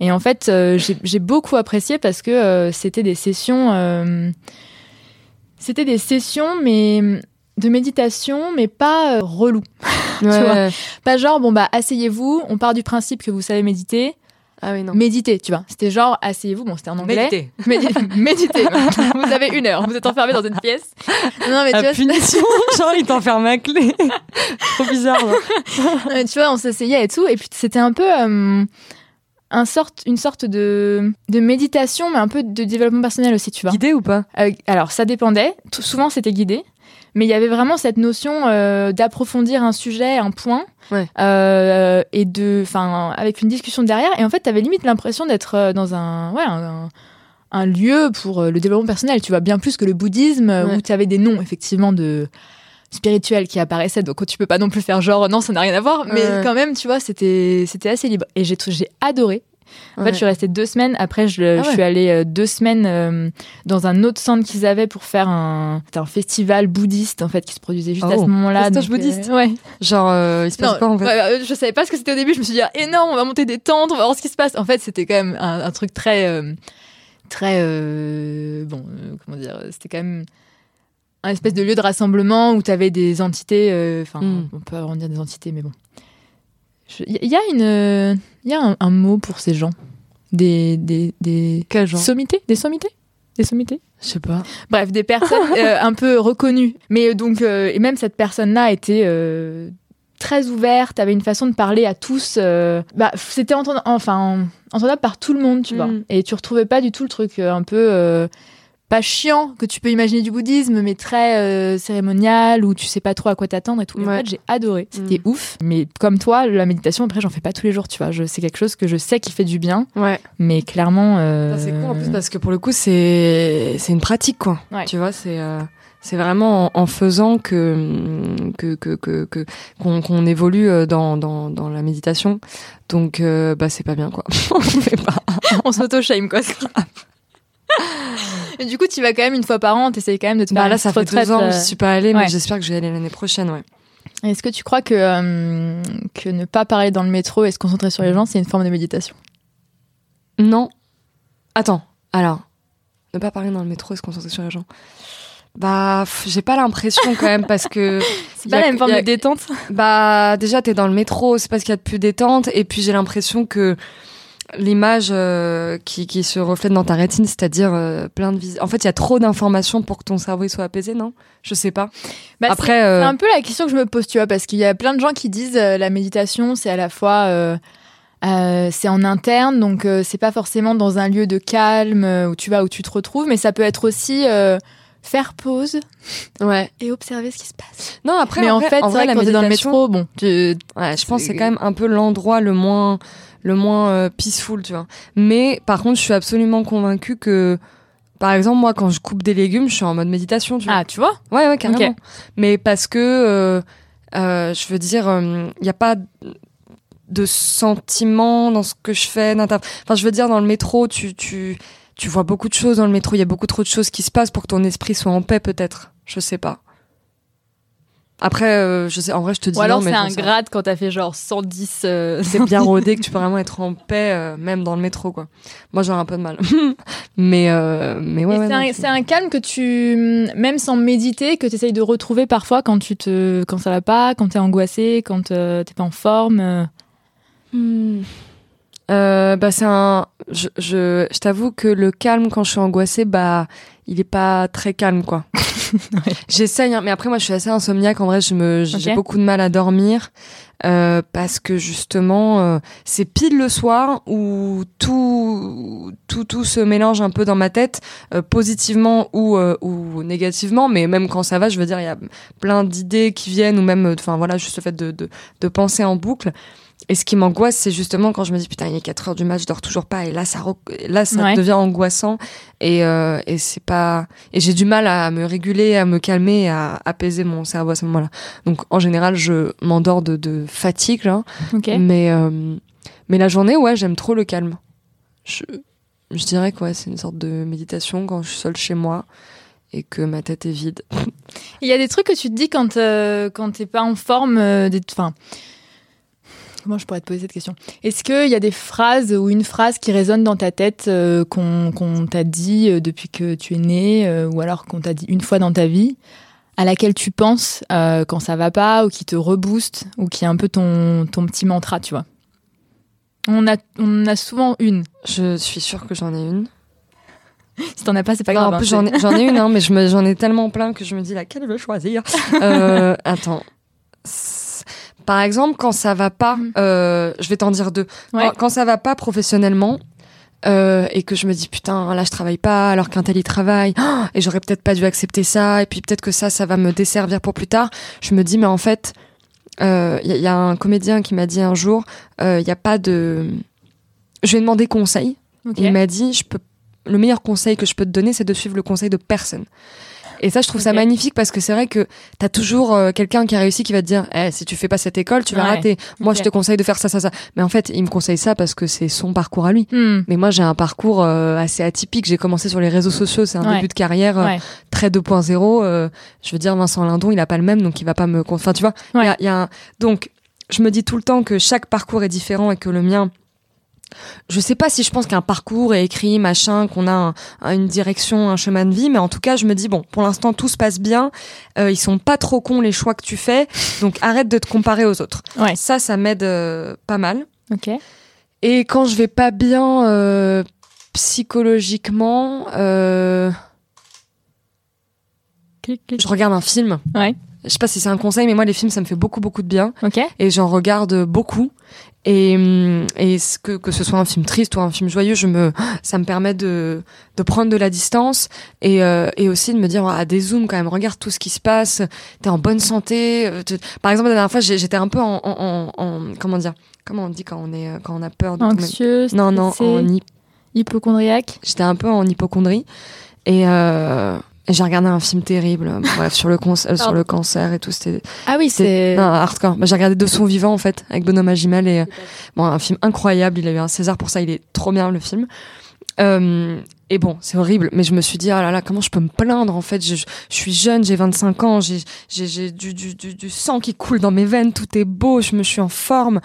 Et en fait, euh, j'ai beaucoup apprécié parce que euh, c'était des sessions. c'était des sessions, mais de méditation, mais pas relou. Ouais. vois. Pas genre, bon bah, asseyez-vous, on part du principe que vous savez méditer, Ah oui, non. méditez, tu vois. C'était genre, asseyez-vous, bon, c'était en anglais. Méditer. Médi- méditez. vous avez une heure, vous êtes enfermé dans une pièce. Non, mais tu La vois, punition, genre il t'enferme à clé. Trop bizarre. là. Euh, tu vois, on s'essayait et tout, et puis c'était un peu euh, un sorte, une sorte de, de méditation, mais un peu de développement personnel aussi, tu vois. Guidé ou pas? Euh, alors, ça dépendait. Tout- souvent, c'était guidé. Mais il y avait vraiment cette notion euh, d'approfondir un sujet, un point, Ouais. euh, et de, enfin, avec une discussion derrière. Et en fait, t'avais limite l'impression d'être euh, dans un, ouais, un, un lieu pour le développement personnel. Tu vois, bien plus que le bouddhisme, Ouais. où tu avais des noms effectivement de spirituels qui apparaissaient. Donc, tu peux pas non plus faire genre non, ça n'a rien à voir. Mais quand même, tu vois, c'était, c'était assez libre. Et j'ai, j'ai adoré. En fait, je suis restée deux semaines. Après, je, Ah je ouais. suis allée euh, deux semaines euh, dans un autre centre qu'ils avaient pour faire un, un festival bouddhiste en fait qui se produisait juste à Oh, ce moment-là. festage donc, bouddhiste. ouais. Genre, euh, il se passe Non, quoi en fait ouais, euh, je savais pas ce que c'était au début. Je me suis dit ah, énorme, on va monter des tentes, on va voir ce qui se passe. En fait, c'était quand même un, un truc très, euh, très euh, bon, euh, comment dire, c'était quand même un espèce de lieu de rassemblement où tu avais des entités. euh, Enfin, Mm. on peut en dire des entités, mais bon. Il y a une, il y a un, un mot pour ces gens, des, des, des Quel genre sommités, des sommités, des sommités? Je sais pas. Bref, des personnes euh, un peu reconnues. Mais donc, euh, et même cette personne-là était euh, très ouverte, avait une façon de parler à tous. bah, c'était entend- enfin, entendable par tout le monde, tu vois. Mm. Et tu retrouvais pas du tout le truc un peu pas chiant que tu peux imaginer du bouddhisme, mais très euh, cérémonial où tu sais pas trop à quoi t'attendre et tout. Et En Ouais. fait, j'ai adoré. C'était Mm. ouf. Mais comme toi, la méditation, après, j'en fais pas tous les jours, tu vois. Je, c'est quelque chose que je sais qui fait du bien, Ouais. mais clairement. euh, C'est cool en plus parce que pour le coup, c'est c'est une pratique quoi. Ouais. Tu vois, c'est euh, c'est vraiment en, en faisant que que que que que- qu'on qu'on évolue dans, dans dans la méditation. Donc euh, bah c'est pas bien quoi. On fait pas. on s'auto-shame, quoi. Et du coup, tu vas quand même une fois par an, t'essayes quand même de te faire Bah là une ça fait deux ans que euh, je suis pas allée, mais ouais. j'espère que je vais aller l'année prochaine. Ouais. Est-ce que tu crois que, euh, que ne pas parler dans le métro et se concentrer sur les gens, c'est une forme de méditation? Non. Attends. Alors, ne pas parler dans le métro et se concentrer sur les gens. Bah, j'ai pas l'impression quand même parce que C'est Y pas la même forme y a- de détente? Bah déjà t'es dans le métro, c'est pas ce qu'il y a de plus détente et puis j'ai l'impression que l'image euh, qui, qui se reflète dans ta rétine, c'est-à-dire euh, plein de vis. En fait, il y a trop d'informations pour que ton cerveau soit apaisé, non? Je sais pas. Bah, Après, c'est euh, c'est un peu la question que je me pose, tu vois, parce qu'il y a plein de gens qui disent la méditation, c'est à la fois. c'est en interne, donc c'est pas forcément dans un lieu de calme où tu vas, où tu te retrouves, mais ça peut être aussi faire pause Ouais. et observer ce qui se passe. Non après, mais en vrai- fait, en vrai vrai, quand t'es dans le métro, bon, tu, Ouais, je pense que c'est quand même un peu l'endroit le moins le moins euh, peaceful, tu vois. Mais par contre, je suis absolument convaincue que par exemple, moi quand je coupe des légumes, je suis en mode méditation, tu vois. ah, tu vois? Ouais, ouais, carrément. Mais parce que, euh, euh, je veux dire, il n'y a pas de sentiment dans ce que je fais. Enfin, je veux dire, dans le métro, tu, tu, tu vois beaucoup de choses dans le métro. Il y a beaucoup trop de choses qui se passent pour que ton esprit soit en paix, peut-être. Je sais pas. Après, euh, je sais, en vrai, je te dis Ou alors c'est un grade quand t'as fait genre 110. euh, C'est bien rodé que tu peux vraiment être en paix, euh, même dans le métro, quoi. Moi, j'aurais un peu de mal. mais, euh, mais ouais, c'est un, calme que tu, même sans méditer, que tu essayes de retrouver parfois quand tu te, quand ça va pas, quand t'es angoissé, quand t'es pas en forme. Hmm. Bah c'est un je je, je t'avoue que le calme quand je suis angoissée bah il est pas très calme quoi. J'essaye hein, mais après moi je suis assez insomniaque. En vrai je me j'ai beaucoup de mal à dormir euh, parce que justement euh, c'est pile le soir où tout tout tout se mélange un peu dans ma tête euh, positivement ou euh, ou négativement. Mais même quand ça va je veux dire il y a plein d'idées qui viennent ou même enfin voilà juste le fait de de, de penser en boucle et ce qui m'angoisse, c'est justement quand je me dis putain, il est 4 heures du match, je dors toujours pas. Et là, ça, là, ça Ouais. devient angoissant. Et, euh, et c'est pas. Et j'ai du mal à me réguler, à me calmer, à apaiser mon cerveau à ce moment-là. Donc en général, je m'endors de, de fatigue, là. Ok. Mais, euh, mais la journée, ouais, j'aime trop le calme. Je, je dirais que ouais, c'est une sorte de méditation quand je suis seule chez moi et que ma tête est vide. Il y a des trucs que tu te dis quand euh, quand t'es pas en forme. euh, des- Enfin, comment je pourrais te poser cette question? Est-ce qu'il y a des phrases ou une phrase qui résonne dans ta tête euh, qu'on t'a dit euh, depuis que tu es né, euh, ou alors qu'on t'a dit une fois dans ta vie, à laquelle tu penses euh, quand ça va pas, ou qui te rebooste, ou qui est un peu ton ton petit mantra, tu vois? On a on a souvent une. Je suis sûre que j'en ai une. Si t'en as pas, c'est pas Non, grave. hein, j'en ai, une, hein, mais je j'en ai tellement plein que je me dis laquelle je veux choisir? Attends. Par exemple, quand ça va pas, Mhm. euh, je vais t'en dire deux. Ouais. Quand, quand ça va pas professionnellement, euh, et que je me dis putain là je travaille pas alors qu'un tel il travaille Oh, et j'aurais peut-être pas dû accepter ça et puis peut-être que ça ça va me desservir pour plus tard je me dis mais en fait il y, a- y a un comédien qui m'a dit un jour il y a pas de je lui ai demandé conseil il m'a dit, je peux, le meilleur conseil que je peux te donner, c'est de suivre le conseil de personne. Et ça, je trouve ça magnifique parce que c'est vrai que t'as toujours euh, quelqu'un qui a réussi qui va te dire, eh, si tu fais pas cette école, tu vas Ouais. rater. Moi, je te conseille de faire ça, ça, ça. Mais en fait, il me conseille ça parce que c'est son parcours à lui. Hmm. Mais moi, j'ai un parcours euh, assez atypique. J'ai commencé sur les réseaux sociaux. C'est un Ouais. début de carrière euh, Ouais. très 2.0. euh, je veux dire, Vincent Lindon, il a pas le même, donc il va pas me. Enfin, tu vois. il y a- y a un- Donc, je me dis tout le temps que chaque parcours est différent et que le mien. Je sais pas si je pense qu'un parcours est écrit, machin, qu'on a un- un- une direction, un chemin de vie, mais en tout cas, je me dis bon, pour l'instant tout se passe bien. Euh, ils sont pas trop cons les choix que tu fais, donc arrête de te comparer aux autres. Ouais. Ça, ça m'aide euh, pas mal. Ok. Et quand je vais pas bien euh, psychologiquement, Clic, clic. je regarde un film. Ouais. je sais pas si c'est un conseil, mais moi les films ça me fait beaucoup beaucoup de bien Ok. et j'en regarde beaucoup. Et, hum, et ce que, que ce soit un film triste ou un film joyeux, je me, ça me permet de, de prendre de la distance et, euh, et aussi de me dire, ah, des zooms quand même, regarde tout ce qui se passe, t'es en bonne santé. euh, Par exemple, la dernière fois, j'étais un peu en, en, en, en- comment dire, comment on dit quand on est, euh, quand on a peur de Anxieux, Non, non, en hy- hypochondriaque. j'étais un peu en hypochondrie et, euh, et j'ai regardé un film terrible, euh, bref, sur le, euh, sur le cancer et tout. C'était Ah oui, c'est. non, hardcore. Bah, j'ai regardé De son vivant en fait avec Benoît Magimel et euh, bon un film incroyable. Il a eu un César pour ça. Il est trop bien le film. Euh, et bon, c'est horrible, mais je me suis dit, ah là là, comment je peux me plaindre en fait? Je, je suis jeune, j'ai 25 ans, j'ai du, du, du, du sang qui coule dans mes veines, tout est beau, je me suis en forme,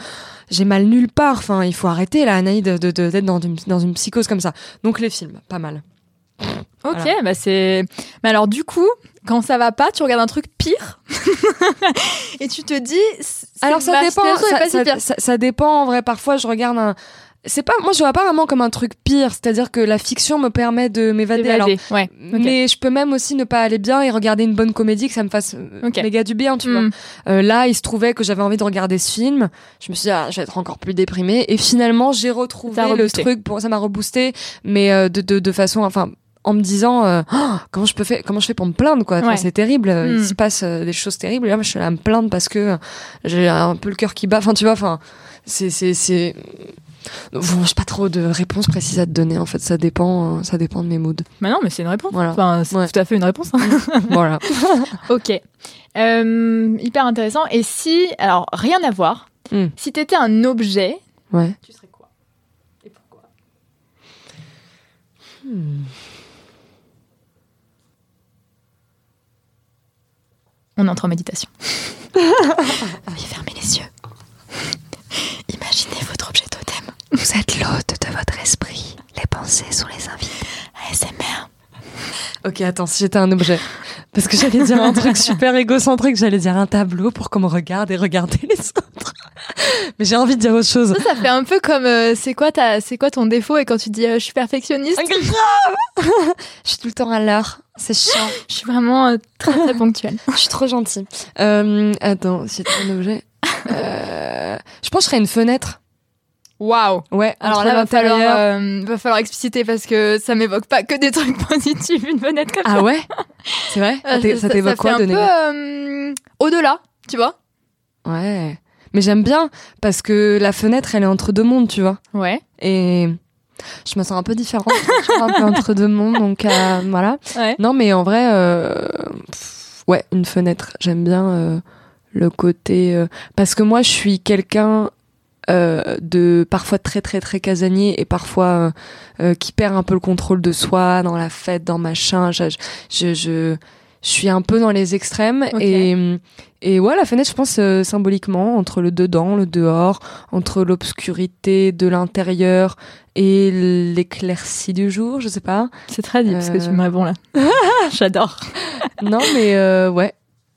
j'ai mal nulle part. Enfin, il faut arrêter là, Anaïd, de de- de- d'être dans une, dans une psychose comme ça. Donc les films, pas mal. Ok, Voilà. bah c'est. Mais alors du coup, quand ça va pas, tu regardes un truc pire et tu te dis. Alors ça dépend, ça, pas si ça- ça- ça dépend en vrai. Parfois, je regarde un. C'est pas, moi, je vois pas vraiment comme un truc pire. C'est-à-dire que la fiction me permet de m'évader. Alors. Ouais. mais je peux même aussi ne pas aller bien et regarder une bonne comédie que ça me fasse euh, Ok. méga du bien, tu vois. Hmm. Euh, là, il se trouvait que j'avais envie de regarder ce film. Je me suis dit, ah, je vais être encore plus déprimée. Et finalement, j'ai retrouvé Ça le truc pour, ça m'a reboosté, mais euh, de, de, de façon, enfin, en me disant, euh, Oh, comment je peux faire, comment je fais pour me plaindre, quoi. Enfin, Ouais. c'est terrible. euh, Il Mm. se passe euh, des choses terribles. Et là, moi, je suis là à me plaindre parce que j'ai un peu le cœur qui bat. Enfin, tu vois, enfin, c'est, c'est, c'est, Bon, j'ai pas trop de réponses précises à te donner. En fait, ça dépend, euh, ça dépend de mes moods. Bah non, mais c'est une réponse. Voilà. Enfin, c'est Ouais. tout à fait une réponse. hein. voilà. ok. Hyper intéressant. Et si, alors rien à voir, Hmm. si t'étais un objet, Ouais. tu serais quoi? Et pourquoi? On entre en méditation. Veuillez fermer les yeux. Imaginez votre objet totem. Vous êtes l'hôte de votre esprit. Les pensées sont les invités. ASMR. Ok, attends, si j'étais un objet. Parce que j'allais dire un truc super égocentrique, j'allais dire un tableau pour qu'on me regarde et regarder les autres. Mais j'ai envie de dire autre chose. Ça, ça fait un peu comme euh, c'est quoi ta, c'est quoi ton défaut et quand tu dis euh, je suis perfectionniste, Grave Je suis tout le temps à l'heure. C'est chiant. je suis vraiment euh, très très ponctuelle. Je suis trop gentille. Euh, attends, j'étais un objet. Euh, je pense que je serais une fenêtre. Waouh. Ouais, Alors là, va falloir, euh, va falloir expliciter parce que ça m'évoque pas que des trucs positifs, une fenêtre comme ça. Ah ouais? C'est vrai? Euh, Ça t'é- Ça t'évoque fait quoi un de peu négatif euh, au-delà, tu vois? Ouais. Mais j'aime bien parce que la fenêtre, elle est entre deux mondes, tu vois? Ouais. Et je me sens un peu différente, un peu entre deux mondes, donc euh, voilà. Ouais. Non, mais en vrai, euh, pff, ouais, une fenêtre. J'aime bien euh, le côté parce que moi, je suis quelqu'un de parfois très très très casanier et parfois qui perd un peu le contrôle de soi dans la fête, dans machin. Je je, je, je suis un peu dans les extrêmes et et ouais, la fenêtre, je pense euh, symboliquement entre le dedans, le dehors, entre l'obscurité de l'intérieur et l'éclaircie du jour, je sais pas. C'est très dit parce que tu Euh. me réponds là. J'adore. Non, mais euh, ouais.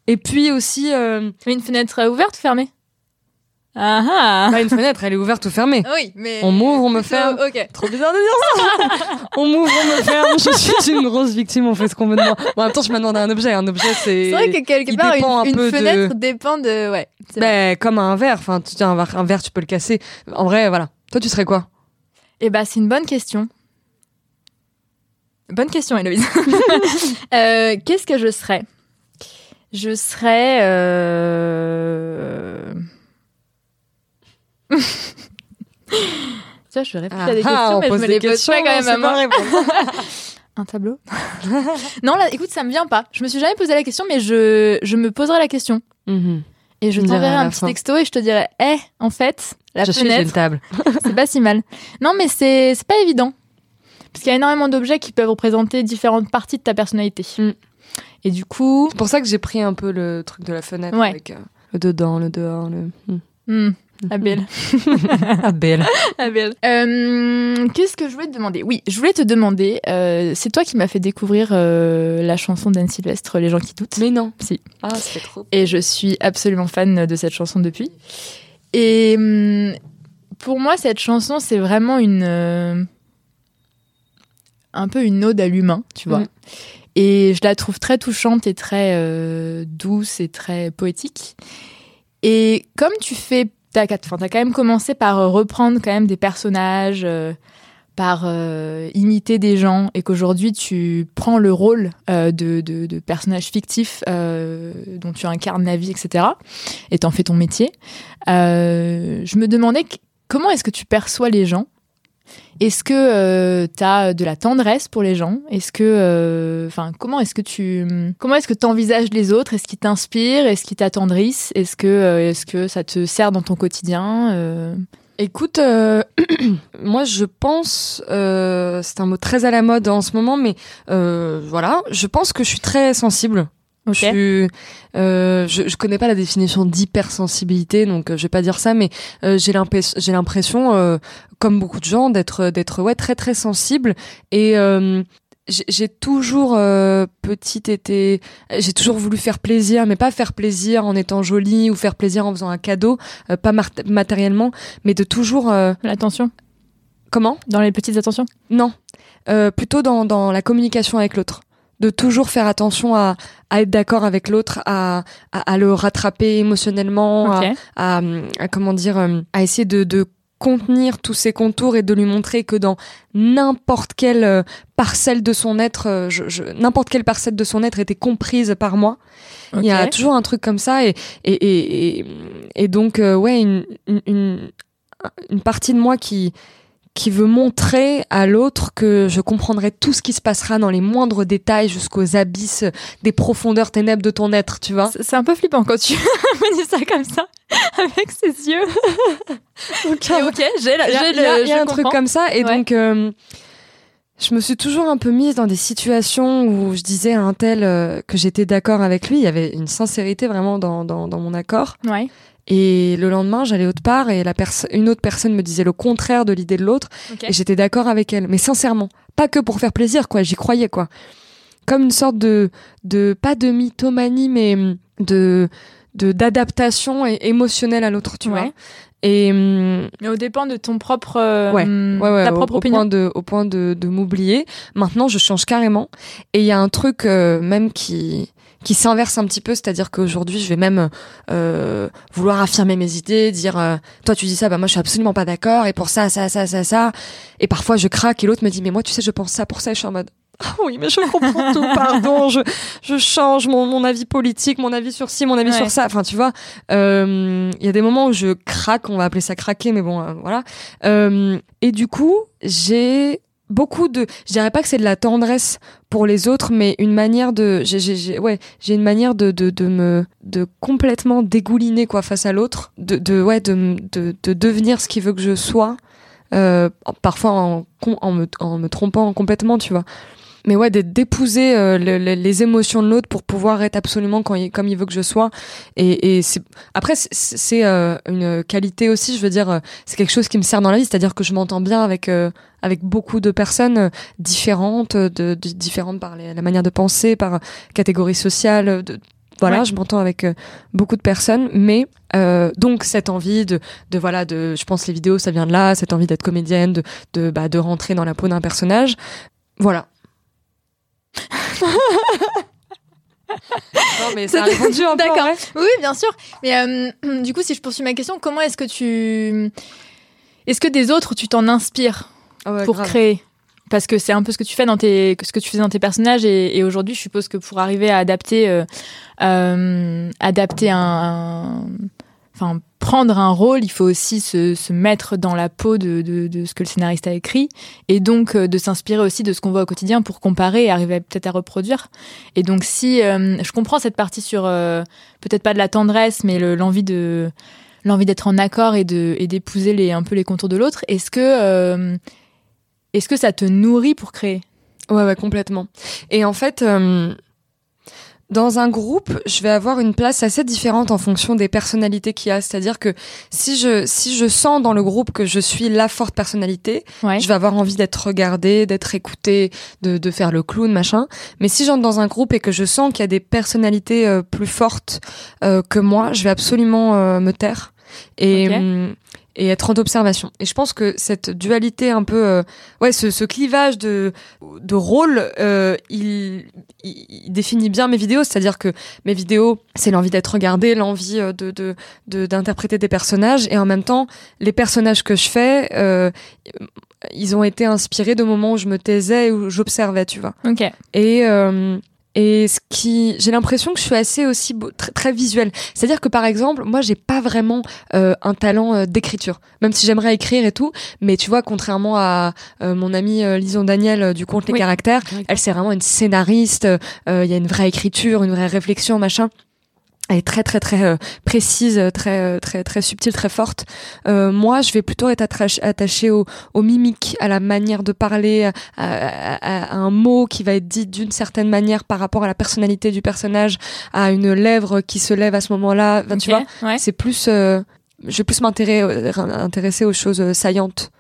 Et puis aussi, euh, Une fenêtre euh, ouverte ou fermée? Ah ah bah, une fenêtre, elle est ouverte ou fermée. Oui, mais. On m'ouvre, on me ferme. Ok. Trop bizarre de dire ça. on m'ouvre, on me ferme. Je suis une grosse victime. On fait ce qu'on veut de moi. Bon, en même temps, je me demande un objet. Un objet, c'est. C'est vrai que quelque part, une, un une peu de- fenêtre dépend de. Ouais. c'est vrai. Ben, comme un verre. Enfin, tu tiens un verre, un verre, tu peux le casser. En vrai, voilà. Toi, tu serais quoi? Eh bah, c'est une bonne question. Bonne question, Héloïse. Euh, Qu'est-ce que je serais? Je serais. Euh... Ça, je réfléchis à des Ah, questions, on mais je pose me des les pose questions, pas quand même à moi. Un tableau Non, là, écoute, ça me vient pas. Je me suis jamais posé la question, mais je, je me poserai la question. Mhm. Et je Tu diras t'enverrai un petit fin. texto et je te dirai, eh, en fait, la Je suis fenêtre, une table. c'est pas si mal. Non, mais c'est pas évident. Parce qu'il y a énormément d'objets qui peuvent représenter différentes parties de ta personnalité. Mm. Et du coup, C'est pour ça que j'ai pris un peu le truc de la fenêtre Ouais. avec euh, le dedans, le dehors, le. Hmm. Abel. Belle. Abel. Euh, Qu'est-ce que je voulais te demander? Oui, je voulais te demander, euh, c'est toi qui m'as fait découvrir euh, la chanson d'Anne Sylvestre, Les gens qui doutent. Mais non. Si. Ah, c'était trop. Et je suis absolument fan de cette chanson depuis. Et hum, pour moi, cette chanson, c'est vraiment une. un peu une ode à l'humain, tu vois. Mm. Et je la trouve très touchante et très douce et très poétique. Et comme tu fais, t'as quand même commencé par euh, reprendre quand même des personnages, euh, par euh, imiter des gens, et qu'aujourd'hui tu prends le rôle de, de, de personnage fictif dont tu incarnes la vie, etc. Et t'en fais ton métier. Je me demandais comment est-ce que tu perçois les gens est-ce que euh, tu as de la tendresse pour les gens? Est-ce que, euh, enfin, comment est-ce que tu, comment est-ce que tu envisages les autres? Est-ce qu'ils t'inspirent? Est-ce qu'ils t'attendrissent? Est-ce que, euh, est-ce que ça te sert dans ton quotidien Euh, Écoute, moi je pense, c'est un mot très à la mode en ce moment, mais voilà, je pense que je suis très sensible. Ok. Je, euh, je, je connais pas la définition d'hypersensibilité, donc euh, je vais pas dire ça, mais euh, j'ai l'impression, j'ai l'impression, euh, comme beaucoup de gens, d'être, d'être ouais très très sensible et euh, j'ai toujours euh, petite été, j'ai toujours voulu faire plaisir, mais pas faire plaisir en étant jolie ou faire plaisir en faisant un cadeau, euh, pas matériellement, mais de toujours euh, L'attention comment? Dans les petites attentions? Non, Euh, plutôt dans, dans la communication avec l'autre. De toujours faire attention à, à être d'accord avec l'autre, à, à, à le rattraper émotionnellement, à, comment dire, euh, à essayer de, de contenir tous ses contours et de lui montrer que dans n'importe quelle euh, parcelle de son être, euh, je, je- n'importe quelle parcelle de son être était comprise par moi. Il y a toujours un truc comme ça et et et, et, et donc euh, ouais une, une une une partie de moi qui qui veut montrer à l'autre que je comprendrai tout ce qui se passera dans les moindres détails jusqu'aux abysses des profondeurs ténèbres de ton être, tu vois. C'est un peu flippant quand tu me dis ça comme ça, avec ses yeux. Donc, Et ok, j'ai j'ai le- il y a je un truc comme ça et Ouais. donc euh, je me suis toujours un peu mise dans des situations où je disais à un tel euh, que j'étais d'accord avec lui. Il y avait une sincérité vraiment dans, dans, dans mon accord. Ouais. Et le lendemain, j'allais autre part et la une autre personne me disait le contraire de l'idée de l'autre. Et j'étais d'accord avec elle. Mais sincèrement, pas que pour faire plaisir, quoi. J'y croyais, quoi. Comme une sorte de, de pas de mythomanie, mais hum, de d'adaptation émotionnelle à l'autre, tu Ouais. vois. Et hum, Mais au dépend de ton propre, euh, Ouais. hum, ouais, ouais, ta propre au opinion. point de au point de, de m'oublier. Maintenant, je change carrément. Et il y a un truc euh, même qui qui s'inverse un petit peu, c'est-à-dire qu'aujourd'hui, je vais même euh, vouloir affirmer mes idées, dire euh, toi tu dis ça, bah moi je suis absolument pas d'accord, et pour ça, ça, ça, ça, ça. Et parfois je craque et l'autre me dit mais moi tu sais je pense ça pour ça, et je suis en mode ah oui mais je comprends tout, pardon, je je change mon, mon avis politique, mon avis sur ci, mon avis Ouais. sur ça. Enfin tu vois, euh, il y a des moments où je craque, on va appeler ça craquer, mais bon euh, voilà. Euh, et du coup j'ai beaucoup de je dirais pas que c'est de la tendresse pour les autres mais une manière de j'ai j'ai ouais j'ai une manière de, de de me de complètement dégouliner quoi face à l'autre de de ouais de, de de devenir ce qu'il veut que je sois euh, parfois en en me en me trompant complètement tu vois mais ouais d'épouser euh, le- le- les émotions de l'autre pour pouvoir être absolument quand il, comme il veut que je sois et, et après c'est- euh, une qualité aussi je veux dire euh, c'est quelque chose qui me sert dans la vie c'est-à-dire que je m'entends bien avec euh, avec beaucoup de personnes différentes, de, de- différentes par les- la manière de penser, par catégorie sociale. De, voilà, Ouais. je m'entends avec beaucoup de personnes, mais euh, donc cette envie de, de voilà, de, je pense les vidéos, ça vient de là, cette envie d'être comédienne, de, de, bah, de rentrer dans la peau d'un personnage, voilà. Non mais ça répondu un. D'accord. ouais. Oui, bien sûr. Mais euh, du coup, si je poursuis ma question, comment est-ce que tu, est-ce que des autres tu t'en inspires Ah ouais, pour grave. créer? Parce que c'est un peu ce que tu fais dans tes, ce que tu faisais dans tes personnages et, et aujourd'hui, je suppose que pour arriver à adapter, euh, euh, adapter un, un- enfin prendre un rôle, il faut aussi se, se mettre dans la peau de, de, de ce que le scénariste a écrit et donc euh, de s'inspirer aussi de ce qu'on voit au quotidien pour comparer et arriver peut-être à reproduire. Et donc si euh, je comprends cette partie sur euh, peut-être pas de la tendresse, mais le- l'envie de l'envie d'être en accord et de et d'épouser les un peu les contours de l'autre, est-ce que est-ce que ça te nourrit pour créer? Ouais, ouais, complètement. Et en fait, dans un groupe, je vais avoir une place assez différente en fonction des personnalités qu'il y a. C'est-à-dire que si je, si je sens dans le groupe que je suis la forte personnalité, Ouais. je vais avoir envie d'être regardée, d'être écoutée, de, de faire le clown, machin. Mais si j'entre dans un groupe et que je sens qu'il y a des personnalités euh, plus fortes euh, que moi, je vais absolument euh, me taire. Et, Ok. Et être en observation. Et je pense que cette dualité un peu, euh, ouais, ce, ce clivage de de rôle, euh, il, il, définit bien mes vidéos. C'est-à-dire que mes vidéos, c'est l'envie d'être regardé, l'envie euh, de de de- d'interpréter des personnages, et en même temps, les personnages que je fais, euh, ils ont été inspirés de moments où je me taisais, où j'observais, tu vois. Ok. Et euh, et ce qui, j'ai l'impression que je suis assez aussi beau- très, très visuelle. C'est-à-dire que par exemple, moi, j'ai pas vraiment euh, un talent euh, d'écriture, même si j'aimerais écrire et tout. Mais tu vois, contrairement à euh, mon amie euh, Lison Daniel du compte Les Oui. Caractères, elle c'est vraiment une scénariste. euh, Il y a une vraie écriture, une vraie réflexion, machin. Elle est très très très euh, précise, très euh, très très subtile, très forte. Euh, moi, je vais plutôt être attach- attachée au, aux mimiques, à la manière de parler, à, à- à- à un mot qui va être dit d'une certaine manière par rapport à la personnalité du personnage, à une lèvre qui se lève à ce moment-là. Enfin, Tu vois, Ouais. c'est plus, euh, je vais plus m'intéresser intéresser aux choses saillantes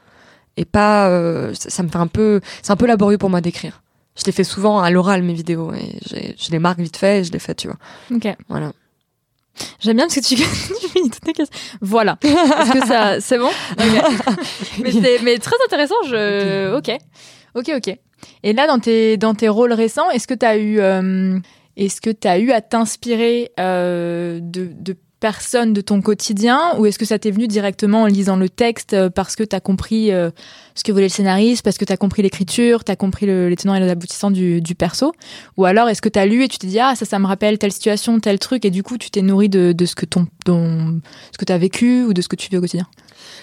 et pas. ça, ça me fait un peu, c'est un peu laborieux pour moi d'écrire. Je les fais souvent à l'oral mes vidéos et je les marque vite fait et je les fais, tu vois. Ok. Voilà. J'aime bien parce que tu, tu finis toutes tes questions. Voilà. Est-ce que ça, c'est bon mais, c'est- mais très intéressant. Je, ok, ok, ok. Et là, dans tes dans tes rôles récents, est-ce que tu as eu, euh, est-ce que tu as eu à t'inspirer euh, de, de personnes de ton quotidien ou est-ce que ça t'est venu directement en lisant le texte euh, parce que tu as compris euh, ce que voulait le scénariste, parce que tu as compris l'écriture, tu as compris le, les tenants et les aboutissants du, perso? Ou alors est-ce que tu as lu et tu t'es dit ah ça ça me rappelle telle situation, tel truc et du coup tu t'es nourri de, ce que ton, tu as vécu ou de ce que tu vis au quotidien?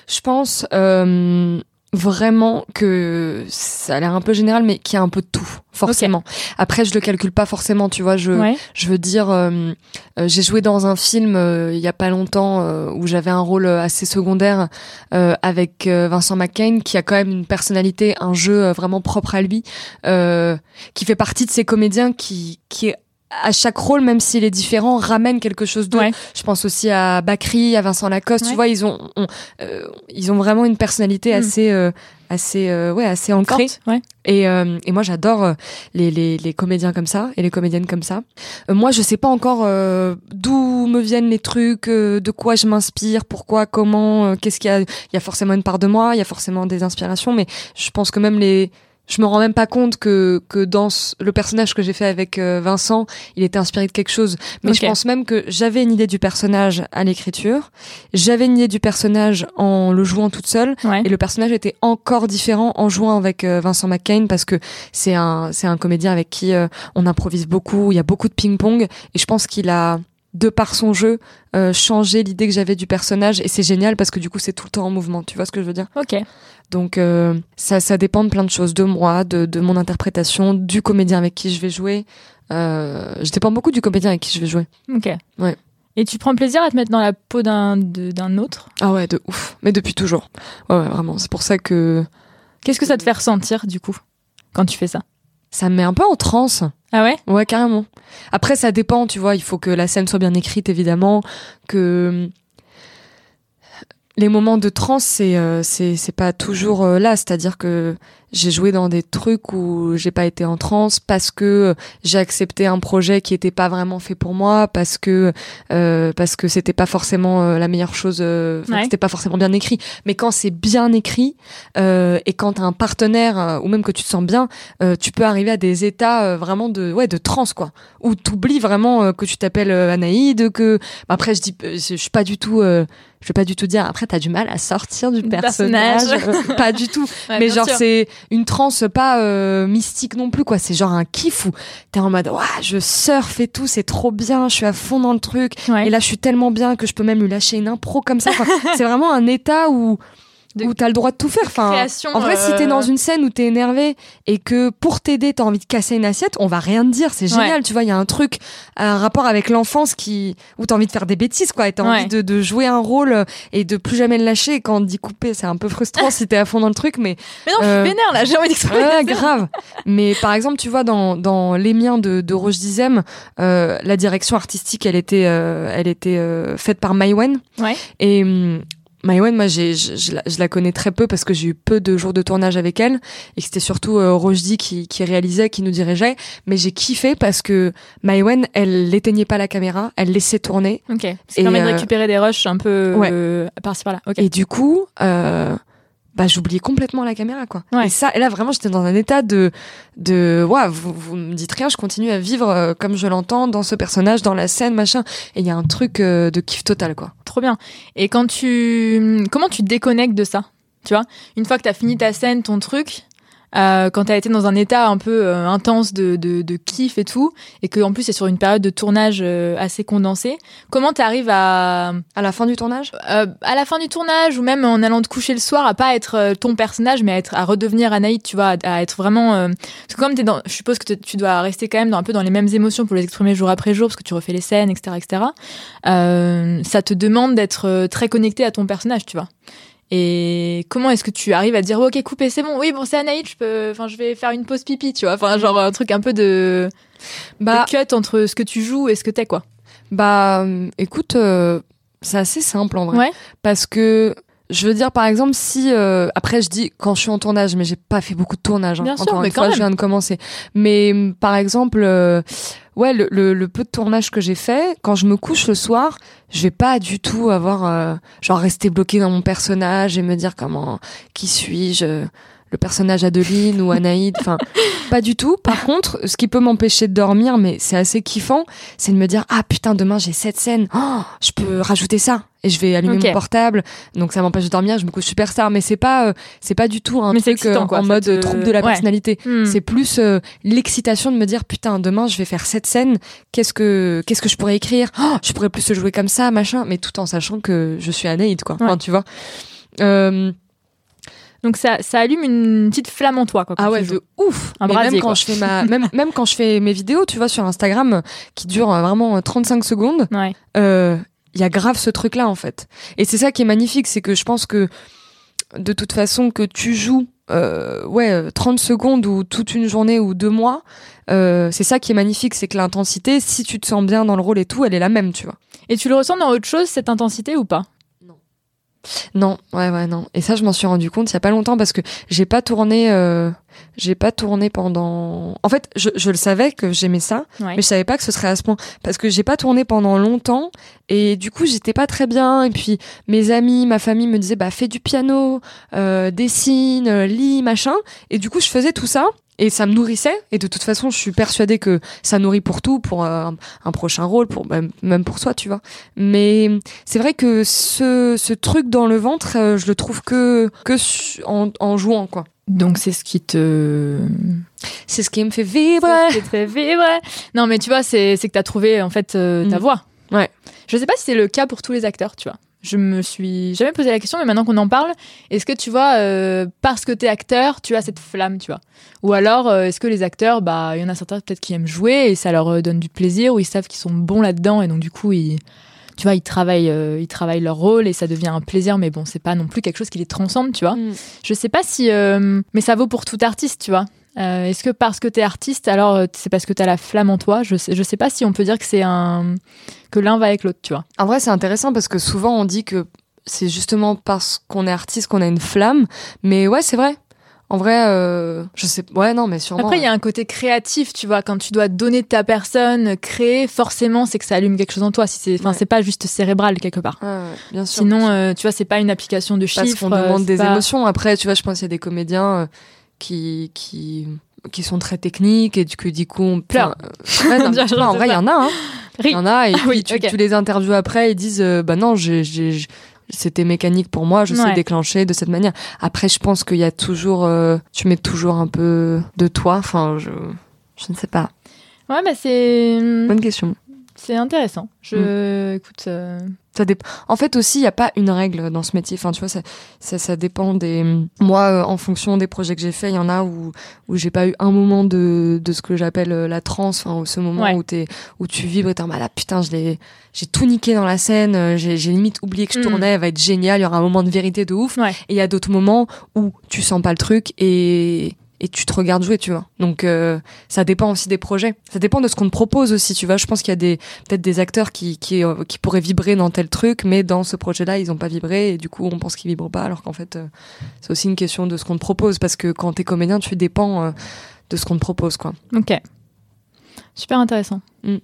Je pense euh, vraiment que ça a l'air un peu général, mais qu'il y a un peu de tout, forcément. Après, je le calcule pas forcément, tu vois. Je, Ouais. je veux dire, euh, euh, j'ai joué dans un film euh, il y a pas longtemps euh, où j'avais un rôle assez secondaire euh, avec euh, Vincent McCain, qui a quand même une personnalité, un jeu euh, vraiment propre à lui, euh, qui fait partie de ces comédiens qui, qui à chaque rôle, même s'il est différent, ramène quelque chose d'autre. Ouais. Je pense aussi à Bakri, à Vincent Lacoste. Ouais. Tu vois, ils ont, on- euh, ils ont vraiment une personnalité Mm. assez, euh, assez, euh, ouais, assez ancrée. Forte, ouais. Et, euh, et moi, j'adore euh, les, les, les comédiens comme ça et les comédiennes comme ça. Moi, je sais pas encore euh, d'où me viennent les trucs, euh, de quoi je m'inspire, pourquoi, comment, qu'est-ce qu'il y a. Il y a forcément une part de moi, il y a forcément des inspirations, mais je pense que même les je me rends même pas compte que que dans ce- le personnage que j'ai fait avec euh, Vincent, il était inspiré de quelque chose. Mais je pense même que j'avais une idée du personnage à l'écriture, j'avais une idée du personnage en le jouant toute seule, Ouais. et le personnage était encore différent en jouant avec euh, Vincent McCain parce que c'est un c'est un comédien avec qui euh, on improvise beaucoup, il y a beaucoup de ping-pong et je pense qu'il a de par son jeu euh, changé l'idée que j'avais du personnage et c'est génial parce que du coup c'est tout le temps en mouvement, tu vois ce que je veux dire? Ok. Donc euh, ça ça dépend de plein de choses, de moi, de de mon interprétation, du comédien avec qui je vais jouer. Euh, je dépends beaucoup du comédien avec qui je vais jouer. Ok. Ouais. Et tu prends plaisir à te mettre dans la peau d'un d'un autre? Ah ouais, de ouf. Mais depuis toujours. Ouais, ouais vraiment. C'est pour ça que Qu'est-ce que ça te fait ressentir du coup quand tu fais ça? Ça me met un peu en transe. Ah ouais? Ouais, carrément. Après, ça dépend, tu vois. Il faut que la scène soit bien écrite, évidemment. Que les moments de transe, c'est euh, c'est c'est pas toujours euh, là. C'est-à-dire que j'ai joué dans des trucs où j'ai pas été en transe parce que j'ai accepté un projet qui était pas vraiment fait pour moi, parce que euh, parce que c'était pas forcément euh, la meilleure chose. euh, enfin, Ouais. C'était pas forcément bien écrit. Mais quand c'est bien écrit euh, et quand t'as un partenaire ou même que tu te sens bien, euh, tu peux arriver à des états vraiment de ouais de transe quoi où t'oublies vraiment que tu t'appelles Anaïde que bah, après je dis je, je suis pas du tout euh, je vais pas du tout dire après t'as du mal à sortir du Du personnage, personnage. Pas du tout. Ouais, mais genre c'est une transe pas euh, mystique non plus quoi. C'est genre un kiff où t'es en mode Ouah, je surfe et tout c'est trop bien je suis à fond dans le truc. Ouais. et là je suis tellement bien que je peux même lui lâcher une impro comme ça. C'est vraiment un état où De- où t'as le droit de tout faire enfin création, en vrai, si t'es euh, dans une scène où t'es énervé et que pour t'aider, t'as envie de casser une assiette, on va rien te dire. C'est génial, tu vois. Il y a un truc, un rapport avec l'enfance qui, où t'as envie de faire des bêtises, quoi. Et t'as Ouais. envie de, de jouer un rôle et de plus jamais le lâcher. Et quand on te dit couper, c'est un peu frustrant si t'es à fond dans le truc, mais Mais non, je Euh, suis vénère là, j'ai envie d'exploser. Ouais, grave. Mais par exemple, tu vois, dans, dans Les miens de, de Roche Dizem, euh, la direction artistique, elle était, euh, elle était euh, faite par Maïwen. Ouais. Et hum, Maïwen, moi, je, je la, je la connais très peu parce que j'ai eu peu de jours de tournage avec elle et que c'était surtout euh, Rojdi qui, qui réalisait, qui nous dirigeait. Mais j'ai kiffé parce que Maïwen, elle n'éteignait pas la caméra, elle laissait tourner. Ok. Ça Et, permet de euh, récupérer des rushs un peu Ouais. euh, par-ci par-là. Ok. Et du coup, euh, bah, j'oubliais complètement la caméra, quoi. Ouais. Et ça, et là, vraiment, j'étais dans un état de, de, ouais, vous, vous me dites rien, je continue à vivre euh, comme je l'entends dans ce personnage, dans la scène, machin. Et il y a un truc euh, de kiff total, quoi. Trop bien. Et quand tu, comment tu déconnectes de ça? Tu vois, une fois que t'as fini ta scène, ton truc, euh, quand t'as été dans un état un peu euh, intense de, de, de kiff et tout, et que en plus c'est sur une période de tournage euh, assez condensée, comment t'arrives à, À la fin du tournage? euh, à la fin du tournage ou même en allant te coucher le soir, à pas être ton personnage, mais à être à redevenir Anaïd, tu vois, à, à être vraiment. euh, parce que comme t'es dans, je suppose que tu dois rester quand même dans, un peu dans les mêmes émotions pour les exprimer jour après jour, parce que tu refais les scènes, etc., etc. Euh, ça te demande d'être très connecté à ton personnage, tu vois. Et comment est-ce que tu arrives à dire ok coupé c'est bon oui bon c'est Anaïd je peux enfin je vais faire une pause pipi tu vois enfin genre un truc un peu de, Bah, de cut entre ce que tu joues et ce que t'es quoi Bah, euh, écoute, euh, c'est assez simple en vrai. Ouais. Parce que je veux dire, par exemple, si euh, après je dis quand je suis en tournage, mais j'ai pas fait beaucoup de tournage. hein. Bien sûr, Encore mais une quand fois, même. je viens de commencer. Mais hum, par exemple, euh, ouais, le, peu de tournage que j'ai fait, quand je me couche le soir, je vais pas du tout avoir euh, genre rester bloqué dans mon personnage et me dire comment qui suis-je le personnage Adeline ou Anaïd, enfin pas du tout. Par contre, ce qui peut m'empêcher de dormir, mais c'est assez kiffant, c'est de me dire ah putain demain j'ai cette scène, oh, je peux rajouter ça et je vais allumer mon portable, donc ça m'empêche de dormir, je me couche super tard, mais c'est pas euh, c'est pas du tout un Mais c'est truc euh, excitant, quoi, en mode te- trouble de la ouais. personnalité. Hmm. C'est plus euh, l'excitation de me dire putain demain je vais faire cette scène, qu'est-ce que qu'est-ce que je pourrais écrire, oh, je pourrais plus se jouer comme ça machin, mais tout en sachant que je suis Anaïd quoi, enfin tu vois. Euh, donc ça ça allume une petite flamme en toi quoi quand ah tu ouais, de ouf. Un brasier, même quand quoi. je fais ma, même, même quand je fais mes vidéos, tu vois, sur Instagram, qui durent vraiment euh, 35 secondes, ouais euh, il y a grave ce truc-là, en fait. Et c'est ça qui est magnifique, c'est que je pense que, de toute façon, que tu joues, euh, ouais, euh, 30 secondes ou toute une journée ou deux mois, euh, c'est ça qui est magnifique, c'est que l'intensité, si tu te sens bien dans le rôle et tout, elle est la même, tu vois. Et tu le ressens dans autre chose, cette intensité ou pas? Non, ouais, ouais, non. Et ça, je m'en suis rendu compte il y a pas longtemps parce que j'ai pas tourné, euh, j'ai pas tourné pendant. En fait, je, je le savais que j'aimais ça, Ouais. mais je savais pas que ce serait à ce point parce que j'ai pas tourné pendant longtemps et du coup j'étais pas très bien. Et puis mes amis, ma famille me disaient bah fais du piano, euh, dessine, euh, lis, machin. Et du coup je faisais tout ça. Et ça me nourrissait. Et de toute façon, je suis persuadée que ça nourrit pour tout, pour un, un prochain rôle, pour même, même pour soi, tu vois. Mais c'est vrai que ce, ce truc dans le ventre, euh, je le trouve que que en, en jouant, quoi. Donc c'est ce qui te C'est ce qui me fait vibrer. C'est ce qui te fait vibrer. Non mais tu vois c'est c'est que t'as trouvé en fait euh, ta Mhm. voix. Ouais. Je sais pas si c'est le cas pour tous les acteurs, tu vois. Je me suis jamais posé la question, mais maintenant qu'on en parle, est-ce que tu vois, euh, parce que t'es acteur, tu as cette flamme, tu vois? Ou alors, euh, est-ce que les acteurs, bah, il y en a certains peut-être qui aiment jouer et ça leur euh, donne du plaisir, ou ils savent qu'ils sont bons là-dedans et donc du coup, ils, tu vois, ils travaillent, euh, ils travaillent leur rôle et ça devient un plaisir, mais bon, c'est pas non plus quelque chose qui les transcende, tu vois? Mm. Je sais pas si, mais ça vaut pour tout artiste, tu vois? Euh, Est-ce que parce que t'es artiste, alors euh, c'est parce que t'as la flamme en toi? Je sais, je sais pas si on peut dire que c'est un que l'un va avec l'autre, tu vois. En vrai, c'est intéressant parce que souvent on dit que c'est justement parce qu'on est artiste qu'on a une flamme. Mais ouais, c'est vrai. En vrai, euh, je sais. Ouais, non, mais sûrement. Après, il y a un côté créatif, tu vois. Quand tu dois donner de ta personne, créer, forcément, c'est que ça allume quelque chose en toi. Si c'est, enfin, Ouais. c'est pas juste cérébral quelque part. Ouais, bien sûr. Sinon, euh, tu vois, c'est pas une application de parce chiffres. qu'on euh, demande des pas- émotions. Après, tu vois, je pense qu'il y a des comédiens euh, qui qui qui sont très techniques et coup, du coup, on Pleure. enfin, ouais, non, en vrai, il y en a. Hein. Il y en a et Ah oui, puis tu, les interviews après, ils disent euh, bah non, j'ai, c'était mécanique pour moi, je sais Ouais. déclencher de cette manière. Après, je pense qu'il y a toujours, euh, tu mets toujours un peu de toi. Enfin, je, je ne sais pas. Ouais, bah c'est, Bonne question. C'est intéressant. Je, écoute, euh, Ça En fait aussi, il y a pas une règle dans ce métier. Enfin, tu vois, ça, ça, ça dépend des. Moi, euh, en fonction des projets que j'ai faits, il y en a où où j'ai pas eu un moment de de ce que j'appelle euh, la transe. Enfin, ce moment Ouais. où t'es où tu vibres et t'es en mode ah putain, je l'ai, j'ai tout niqué dans la scène. J'ai limite oublié que je Mm. tournais. Elle va être géniale. Il y aura un moment de vérité de ouf. Ouais. Et il y a d'autres moments où tu sens pas le truc et et tu te regardes jouer, tu vois. Donc euh, ça dépend aussi des projets. Ça dépend de ce qu'on te propose aussi, tu vois. Je pense qu'il y a des peut-être des acteurs qui qui, euh, qui pourraient vibrer dans tel truc, mais dans ce projet-là, ils ont pas vibré et du coup, on pense qu'ils vibrent pas, alors qu'en fait, euh, c'est aussi une question de ce qu'on te propose parce que quand t'es comédien, tu dépends de ce qu'on te propose, quoi. Ok. Super intéressant. Mm.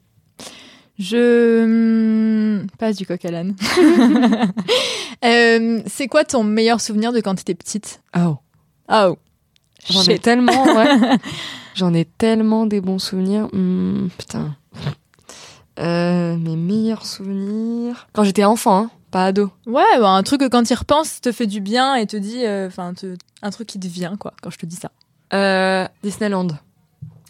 Je hum, passe du coq à l'âne. C'est quoi ton meilleur souvenir de quand t'étais petite? Oh. Oh. J'en ai tellement, ouais. J'en ai tellement des bons souvenirs. Hmm, putain. Euh, mes meilleurs souvenirs. Quand j'étais enfant, hein, pas ado. Ouais, bah, un truc que quand il repense te fait du bien et te dit, euh, enfin, un truc qui te vient quoi. Quand je te dis ça. Euh, Disneyland.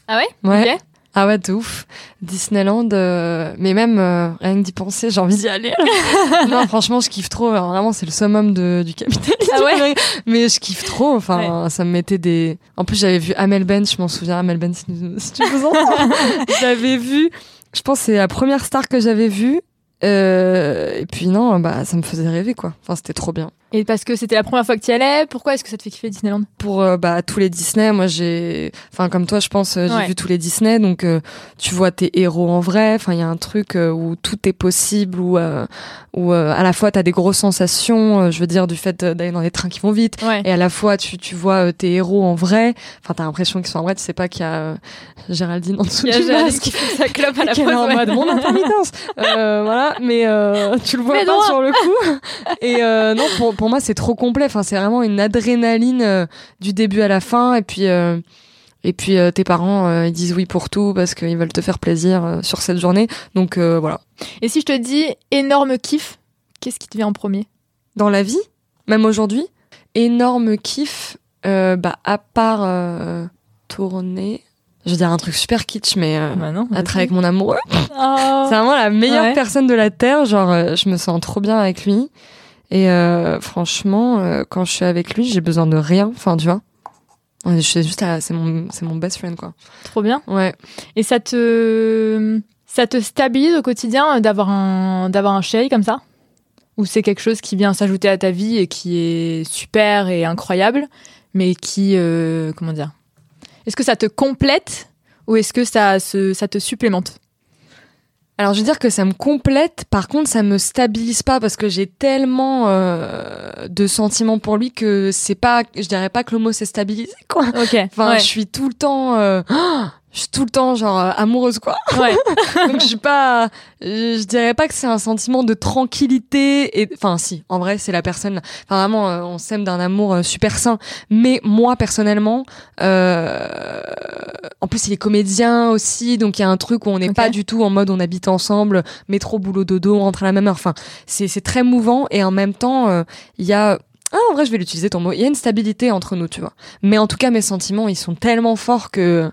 Ah ouais? Ouais. Ah ouais, de ouf. Disneyland, euh, mais même euh, rien que d'y penser, j'ai envie d'y aller. non, franchement, je kiffe trop. Alors, vraiment, c'est le summum de, du capitalisme. Ah ouais Mais je kiffe trop. Enfin, ça me mettait des. En plus, j'avais vu Amel Ben. Je m'en souviens, Amel Ben, si, si tu vous entends. j'avais vu. Je pense c'est la première star que j'avais vue. Euh, et puis non, bah ça me faisait rêver quoi. Enfin, c'était trop bien. Et parce que c'était la première fois que tu y allais, pourquoi est-ce que ça te fait kiffer Disneyland? Pour euh, bah tous les Disney moi j'ai enfin comme toi je pense euh, j'ai Ouais. vu tous les Disney donc euh, tu vois tes héros en vrai enfin il y a un truc euh, où tout est possible où euh, où euh, à la fois t'as des grosses sensations je veux dire du fait d'aller dans des trains qui vont vite Ouais. et à la fois tu tu vois tes héros en vrai enfin t'as l'impression qu'ils sont en vrai tu sais pas qu'il y a euh, Géraldine en dessous y a du masque qui fait sa clope à la là en mode mon intermittence euh, voilà mais euh, tu le vois Mais pas droit. sur le coup et non pour, pour moi c'est trop complet enfin c'est vraiment une adrénaline euh, du début à la fin et puis euh, et puis euh, tes parents ils disent oui pour tout parce qu'ils veulent te faire plaisir sur cette journée donc voilà Et si je te dis énorme kiff, qu'est-ce qui te vient en premier? Dans la vie même aujourd'hui énorme kiff bah à part tourner je veux dire un truc super kitsch mais euh, Bah non. être avec mon amoureux Oh. C'est vraiment la meilleure Ouais. personne de la Terre. Genre, je me sens trop bien avec lui. Et euh, franchement, euh, quand je suis avec lui, j'ai besoin de rien. Enfin, tu vois. Ouais, Je suis juste à- c'est mon, c'est mon best friend, quoi. Trop bien. Ouais. Et ça te, ça te stabilise au quotidien d'avoir un, d'avoir un chéri comme ça? Ou c'est quelque chose qui vient s'ajouter à ta vie et qui est super et incroyable, mais qui, euh, comment dire? Est-ce que ça te complète ou est-ce que ça, se, ça te supplémente? Alors, je veux dire que ça me complète. Par contre, ça me stabilise pas parce que j'ai tellement euh, de sentiments pour lui que c'est pas, je dirais pas que le mot c'est stabilisé, quoi. Ok. Enfin, ouais. je suis tout le temps, euh, je suis tout le temps genre euh, amoureuse, quoi. ouais. Donc je suis pas, je, je dirais pas que c'est un sentiment de tranquillité et, enfin si, en vrai c'est la personne. Enfin vraiment, euh, on s'aime d'un amour euh, super sain. Mais moi personnellement, euh, en plus il est comédien aussi, donc il y a un truc où on n'est pas du tout en mode on habite ensemble, métro boulot dodo, on rentre à la même heure. Enfin c'est c'est très mouvant et en même temps il y a ah, en vrai, je vais l'utiliser ton mot. Il y a une stabilité entre nous, tu vois. Mais en tout cas, mes sentiments, ils sont tellement forts que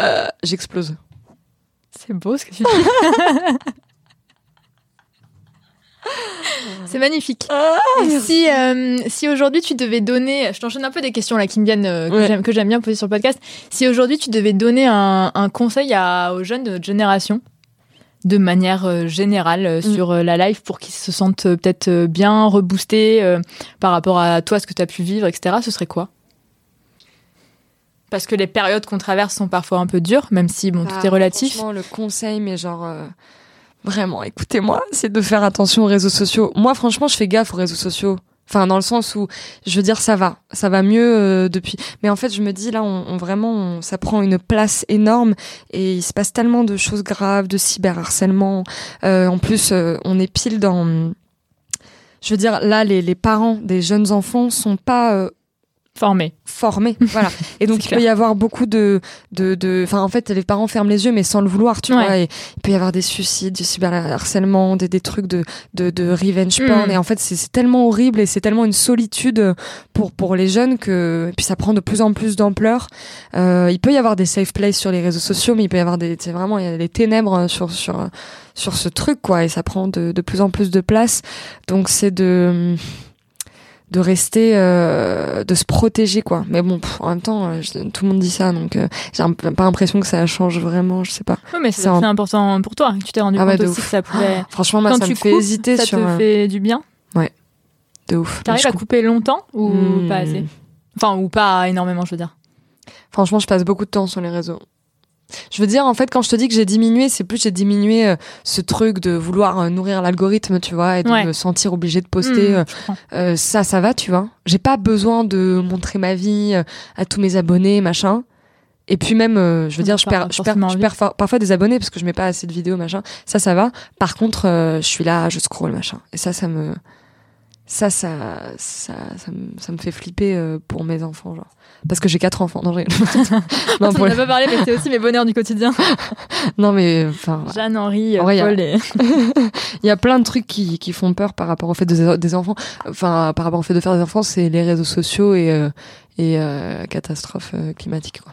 euh, j'explose. C'est beau ce que tu dis. C'est magnifique. Et si, euh, si aujourd'hui tu devais donner, je t'enchaîne un peu des questions là qui me viennent, euh, que Ouais. j'aime- que j'aime bien poser sur le podcast. Si aujourd'hui tu devais donner un, un conseil à, aux jeunes de notre génération, de manière euh, générale euh, Mm. sur euh, la life pour qu'ils se sentent euh, peut-être euh, bien reboostés euh, par rapport à toi, ce que tu as pu vivre, etc., ce serait quoi? Parce que les périodes qu'on traverse sont parfois un peu dures, même si bon, tout Bah, est relatif. Franchement, le conseil, mais genre euh, vraiment, écoutez-moi, c'est de faire attention aux réseaux sociaux. Moi, franchement, je fais gaffe aux réseaux sociaux. Enfin, dans le sens où je veux dire, ça va, ça va mieux euh, depuis. Mais en fait, je me dis là, on, on vraiment, on- ça prend une place énorme et il se passe tellement de choses graves, de cyberharcèlement. Euh, en plus, euh, on est pile dans. Je veux dire, là, les, les parents des jeunes enfants sont pas Formés. formés, voilà. Et donc il peut y avoir beaucoup de, de, de, enfin en fait les parents ferment les yeux mais sans le vouloir, tu Ouais. vois. Et il peut y avoir des suicides, du cyberharcèlement, des, des trucs de, de, de revenge porn. Mm. Et en fait c'est c'est tellement horrible et c'est tellement une solitude pour pour les jeunes que et puis ça prend de plus en plus d'ampleur. Euh, il peut y avoir des safe places sur les réseaux sociaux, mais il peut y avoir des, c'est vraiment il y a des ténèbres sur sur sur ce truc quoi et ça prend de, de plus en plus de place. Donc c'est de de rester euh, de se protéger quoi mais bon pff, en même temps euh, je- tout le monde dit ça donc euh, j'ai pas l'impression que ça change vraiment je sais pas Oui, mais C'est un- important pour toi. Tu t'es rendu Ah ouais, compte aussi que ça pouvait. franchement moi Quand ça tu me fait hésiter ça sur te fait du bien. de ouf T'arrives à coupe- couper longtemps ou Hmm. pas assez? Enfin, ou pas énormément, je veux dire. Franchement, je passe beaucoup de temps sur les réseaux. Je veux dire, en fait, quand je te dis que j'ai diminué, c'est plus j'ai diminué euh, ce truc de vouloir euh, nourrir l'algorithme, tu vois, et de Ouais. me sentir obligée de poster. Mmh, euh, ça, ça va, tu vois. J'ai pas besoin de montrer ma vie à tous mes abonnés, machin. Et puis même, euh, je veux dire, je perds, je perds, forcément je envie. perds fa- parfois des abonnés parce que je mets pas assez de vidéos, machin. Ça, ça va. Par contre, euh, je suis là, je scroll, machin. Et ça, ça me, ça, ça, ça, ça, me, ça me fait flipper euh, pour mes enfants, genre. Parce que j'ai quatre enfants. Non, non, On pour en les- a pas parlé, mais c'est aussi mes bonheurs du quotidien. non, mais enfin. Jeanne, Henri, En vrai, il Paul et... il y a plein de trucs qui, qui font peur par rapport au fait de, des enfants. Enfin, par rapport au fait de faire des enfants, c'est les réseaux sociaux et, euh, et euh, catastrophes euh, climatiques, quoi.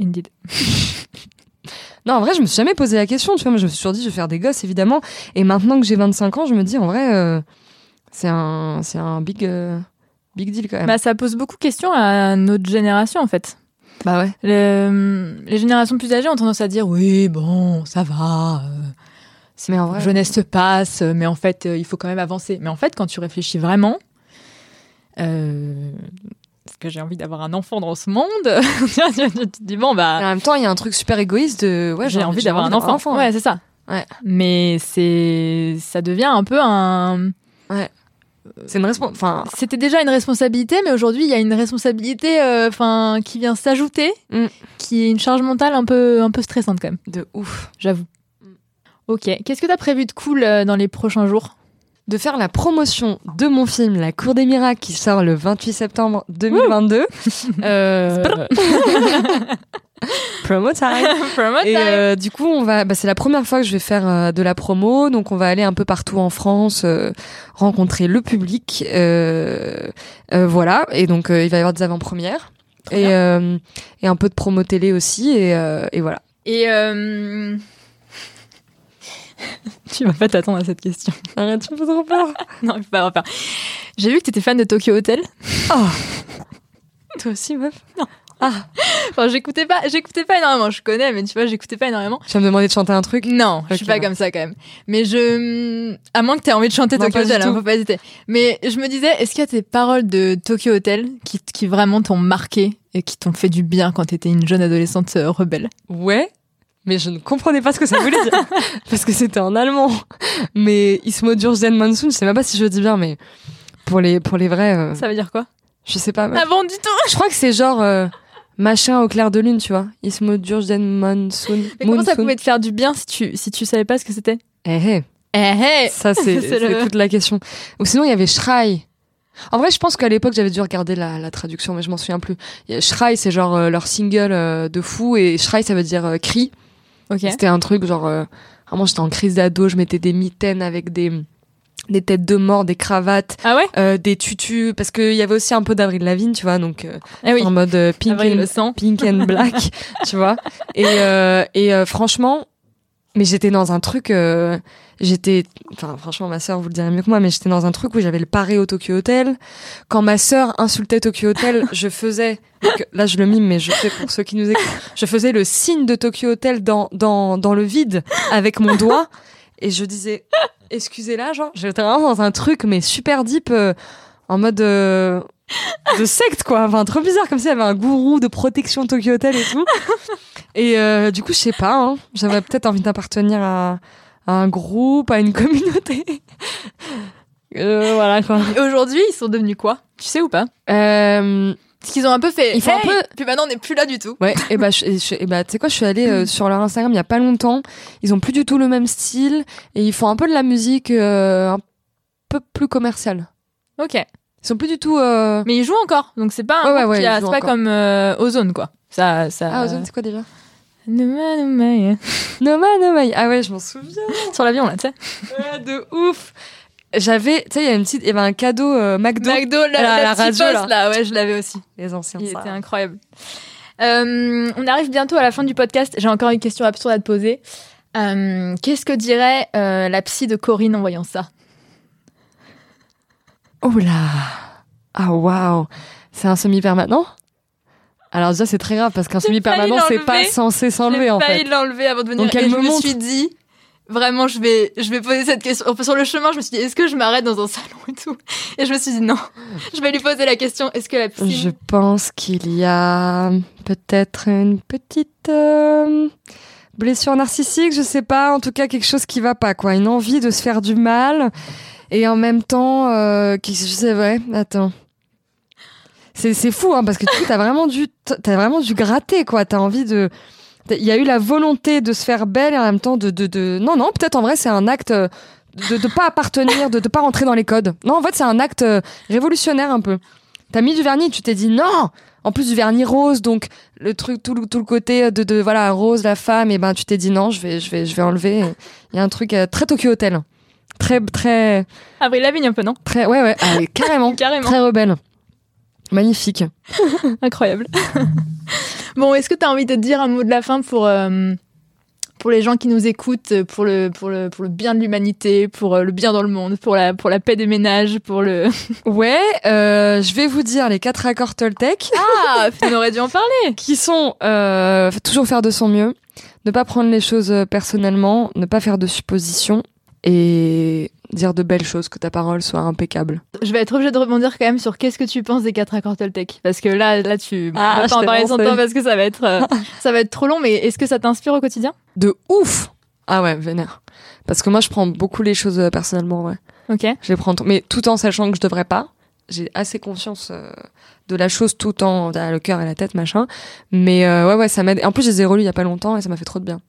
Indeed. Non, en vrai, je me suis jamais posé la question. Tu vois, moi, je me suis toujours dit, je vais faire des gosses, évidemment. Et maintenant que j'ai 25 ans, je me dis, en vrai, euh, c'est un, c'est un big, euh, big deal quand même. Bah, ça pose beaucoup de questions à notre génération, en fait. Bah ouais. Le- les générations plus âgées ont tendance à dire oui, bon, ça va. euh, Mais en vrai, jeunesse se passe, euh, mais en fait, il faut quand même avancer. Mais en fait, quand tu réfléchis vraiment, euh, est-ce que j'ai envie d'avoir un enfant dans ce monde Tu te dis bon bah, en même temps, il y a un truc super égoïste de, ouais, j'ai envie d'avoir un enfant. Ouais, c'est ça. Ouais. Mais c'est, ça devient un peu un. C'est une responsabilité. Enfin, C'était déjà une responsabilité, mais aujourd'hui il y a une responsabilité, euh, enfin, qui vient s'ajouter, Mm. qui est une charge mentale un peu, un peu stressante quand même. de ouf. J'avoue. Ok. Qu'est-ce que t'as prévu de cool euh, dans les prochains jours? De faire la promotion de mon film La Cour des Miracles qui sort le 28 septembre 2022. euh... Promo time. Et euh, du coup, on va, bah, c'est la première fois que je vais faire euh, de la promo, donc on va aller un peu partout en France, euh, rencontrer le public, euh, euh, voilà. Et donc il va y avoir des avant-premières et, euh, et un peu de promo télé aussi, et, euh, et voilà. Et euh... tu vas pas t'attendre à cette question. Arrête, tu me fais trop peur. non, il faut pas avoir peur. J'ai vu que t'étais fan de Tokyo Hotel. Toi aussi, meuf? Enfin, j'écoutais pas, j'écoutais pas énormément. Je connais, mais tu vois, j'écoutais pas énormément. Tu vas me demander de chanter un truc? Non, je suis pas comme ça quand même. Mais je, à moins que t'aies envie de chanter Non, Tokyo Hotel, hein, faut pas hésiter. Mais je me disais, est-ce qu'il y a des paroles de Tokyo Hotel qui, qui vraiment t'ont marqué et qui t'ont fait du bien quand t'étais une jeune adolescente euh, rebelle? Ouais, mais je ne comprenais pas ce que ça voulait dire parce que c'était en allemand. Mais Ismo Durzen Monsoon, je sais même pas si je le dis bien, mais pour les pour les vrais, euh, Ça veut dire quoi? je sais pas. Ah bon, du tout Je crois que c'est genre euh, machin au clair de lune, tu vois. Ismo Durzen Monsoon. Mais comment ça Monsoon. pouvait te faire du bien si tu, si tu savais pas ce que c'était? Eh, eh, Eh, eh ça c'est le- toute la question. Ou sinon il y avait Schrei. En vrai, je pense qu'à l'époque j'avais dû regarder la, la traduction, mais je m'en souviens plus. Schrei, c'est genre euh, leur single euh, de fou, et Schrei ça veut dire euh, cri. C'était un truc genre euh, vraiment j'étais en crise d'ado, je mettais des mitaines avec des des têtes de mort, des cravates, Ah ouais euh, des tutus parce qu'il y avait aussi un peu d'Avril Lavigne, tu vois, donc euh, Ah oui. en mode euh, pink Avril and, le sang. pink and black, tu vois. Et et franchement, mais j'étais dans un truc euh, j'étais enfin franchement ma sœur vous le dirait mieux que moi mais j'étais dans un truc où j'avais le paré au Tokyo Hotel. Quand ma sœur insultait Tokyo Hotel, je faisais donc, là je le mime mais je fais pour ceux qui nous écoutent, je faisais le signe de Tokyo Hotel dans dans dans le vide avec mon doigt et je disais excusez-la genre j'étais vraiment dans un truc mais super deep euh, en mode euh, de secte quoi enfin trop bizarre comme s'il y avait un gourou de protection Tokyo Hotel et tout et euh, du coup je sais pas hein, j'avais peut-être envie d'appartenir à, à un groupe à une communauté Euh, voilà quoi Et aujourd'hui, ils sont devenus quoi? Tu sais ou pas? Euh, Parce qu'ils ont un peu fait. Ils font un peu- Puis maintenant, on n'est plus là du tout. Ouais, et bah, je, et je- et bah tu sais quoi, je suis allée euh, sur leur Instagram il y a pas longtemps. Ils ont plus du tout le même style et ils font un peu de la musique euh, un peu plus commerciale. Ok. Ils sont plus du tout. Euh... Mais ils jouent encore. Donc c'est pas un Ouais, ouais, ouais, a- c'est pas comme euh, Ozone quoi. Ça, ça. Ah, Ozone, c'est quoi déjà? Nouma, yeah. Noma Nomai. Ah ouais, je m'en souviens. Sur l'avion là, tu sais. Ouais, de ouf. J'avais, tu sais, il y a une petite, il y avait un cadeau euh, McDo. McDo, la, la- la, la petite radio, poste, là. ouais, je l'avais aussi. Les anciens. Il ça. était incroyable. Euh, on arrive bientôt à la fin du podcast. J'ai encore une question absurde à te poser. Euh, Qu'est-ce que dirait la psy de Corinne en voyant ça? Oh là. Ah waouh. C'est un semi-permanent? Alors déjà, c'est très grave parce qu'un J'ai semi-permanent, c'est pas censé s'enlever J'ai en fait. l'enlever avant de venir. Donc, elle et je me suis dit, vraiment, je vais, je vais poser cette question. Sur le chemin, je me suis dit, est-ce que je m'arrête dans un salon et tout? Et je me suis dit, non, je vais lui poser la question, est-ce que la piscine... Je pense qu'il y a peut-être une petite euh, blessure narcissique, je sais pas, en tout cas quelque chose qui va pas, quoi. Une envie de se faire du mal et en même temps, euh, sais, ouais, attends. C'est, c'est fou, hein, parce que tu as vraiment dû, t'as vraiment gratter, quoi. T'as envie de, il y a eu la volonté de se faire belle et en même temps de, de, de... non, non, peut-être en vrai c'est un acte de ne pas appartenir, de ne pas rentrer dans les codes. Non, en fait c'est un acte euh, révolutionnaire un peu. T'as mis du vernis, tu t'es dit non. En plus du vernis rose, donc le truc tout, le- tout le côté de, de voilà rose la femme, et ben tu t'es dit non, je vais je vais je vais enlever. Il y a un truc euh, très Tokyo Hotel, très très Avril Lavigne un peu, non très ouais ouais ah oui, carrément Carrément. très rebelle, magnifique. Incroyable. bon, est-ce que tu as envie de dire un mot de la fin pour, euh, pour les gens qui nous écoutent, pour le, pour le, pour le bien de l'humanité, pour euh, le bien dans le monde, pour la, pour la paix des ménages, pour le... Ouais, euh, je vais vous dire les quatre accords Toltec. Ah, on aurait dû en parler qui sont euh, toujours faire de son mieux, ne pas prendre les choses personnellement, ne pas faire de suppositions et dire de belles choses, que ta parole soit impeccable. Je vais être obligée de rebondir quand même sur qu'est-ce que tu penses des quatre accords Toltec Parce que là, là tu Ah, on va je pas en parler sans temps parce que ça va être, euh, ça va être trop long, mais est-ce que ça t'inspire au quotidien? De ouf Ah ouais, vénère. Parce que moi, je prends beaucoup les choses euh, personnellement, ouais. Ok. Je les prends, mais tout en sachant que je devrais pas. J'ai assez conscience euh, de la chose tout en le cœur et la tête, machin. Mais ouais, ouais, ça m'aide. En plus, je les ai relus il y a pas longtemps et ça m'a fait trop de bien.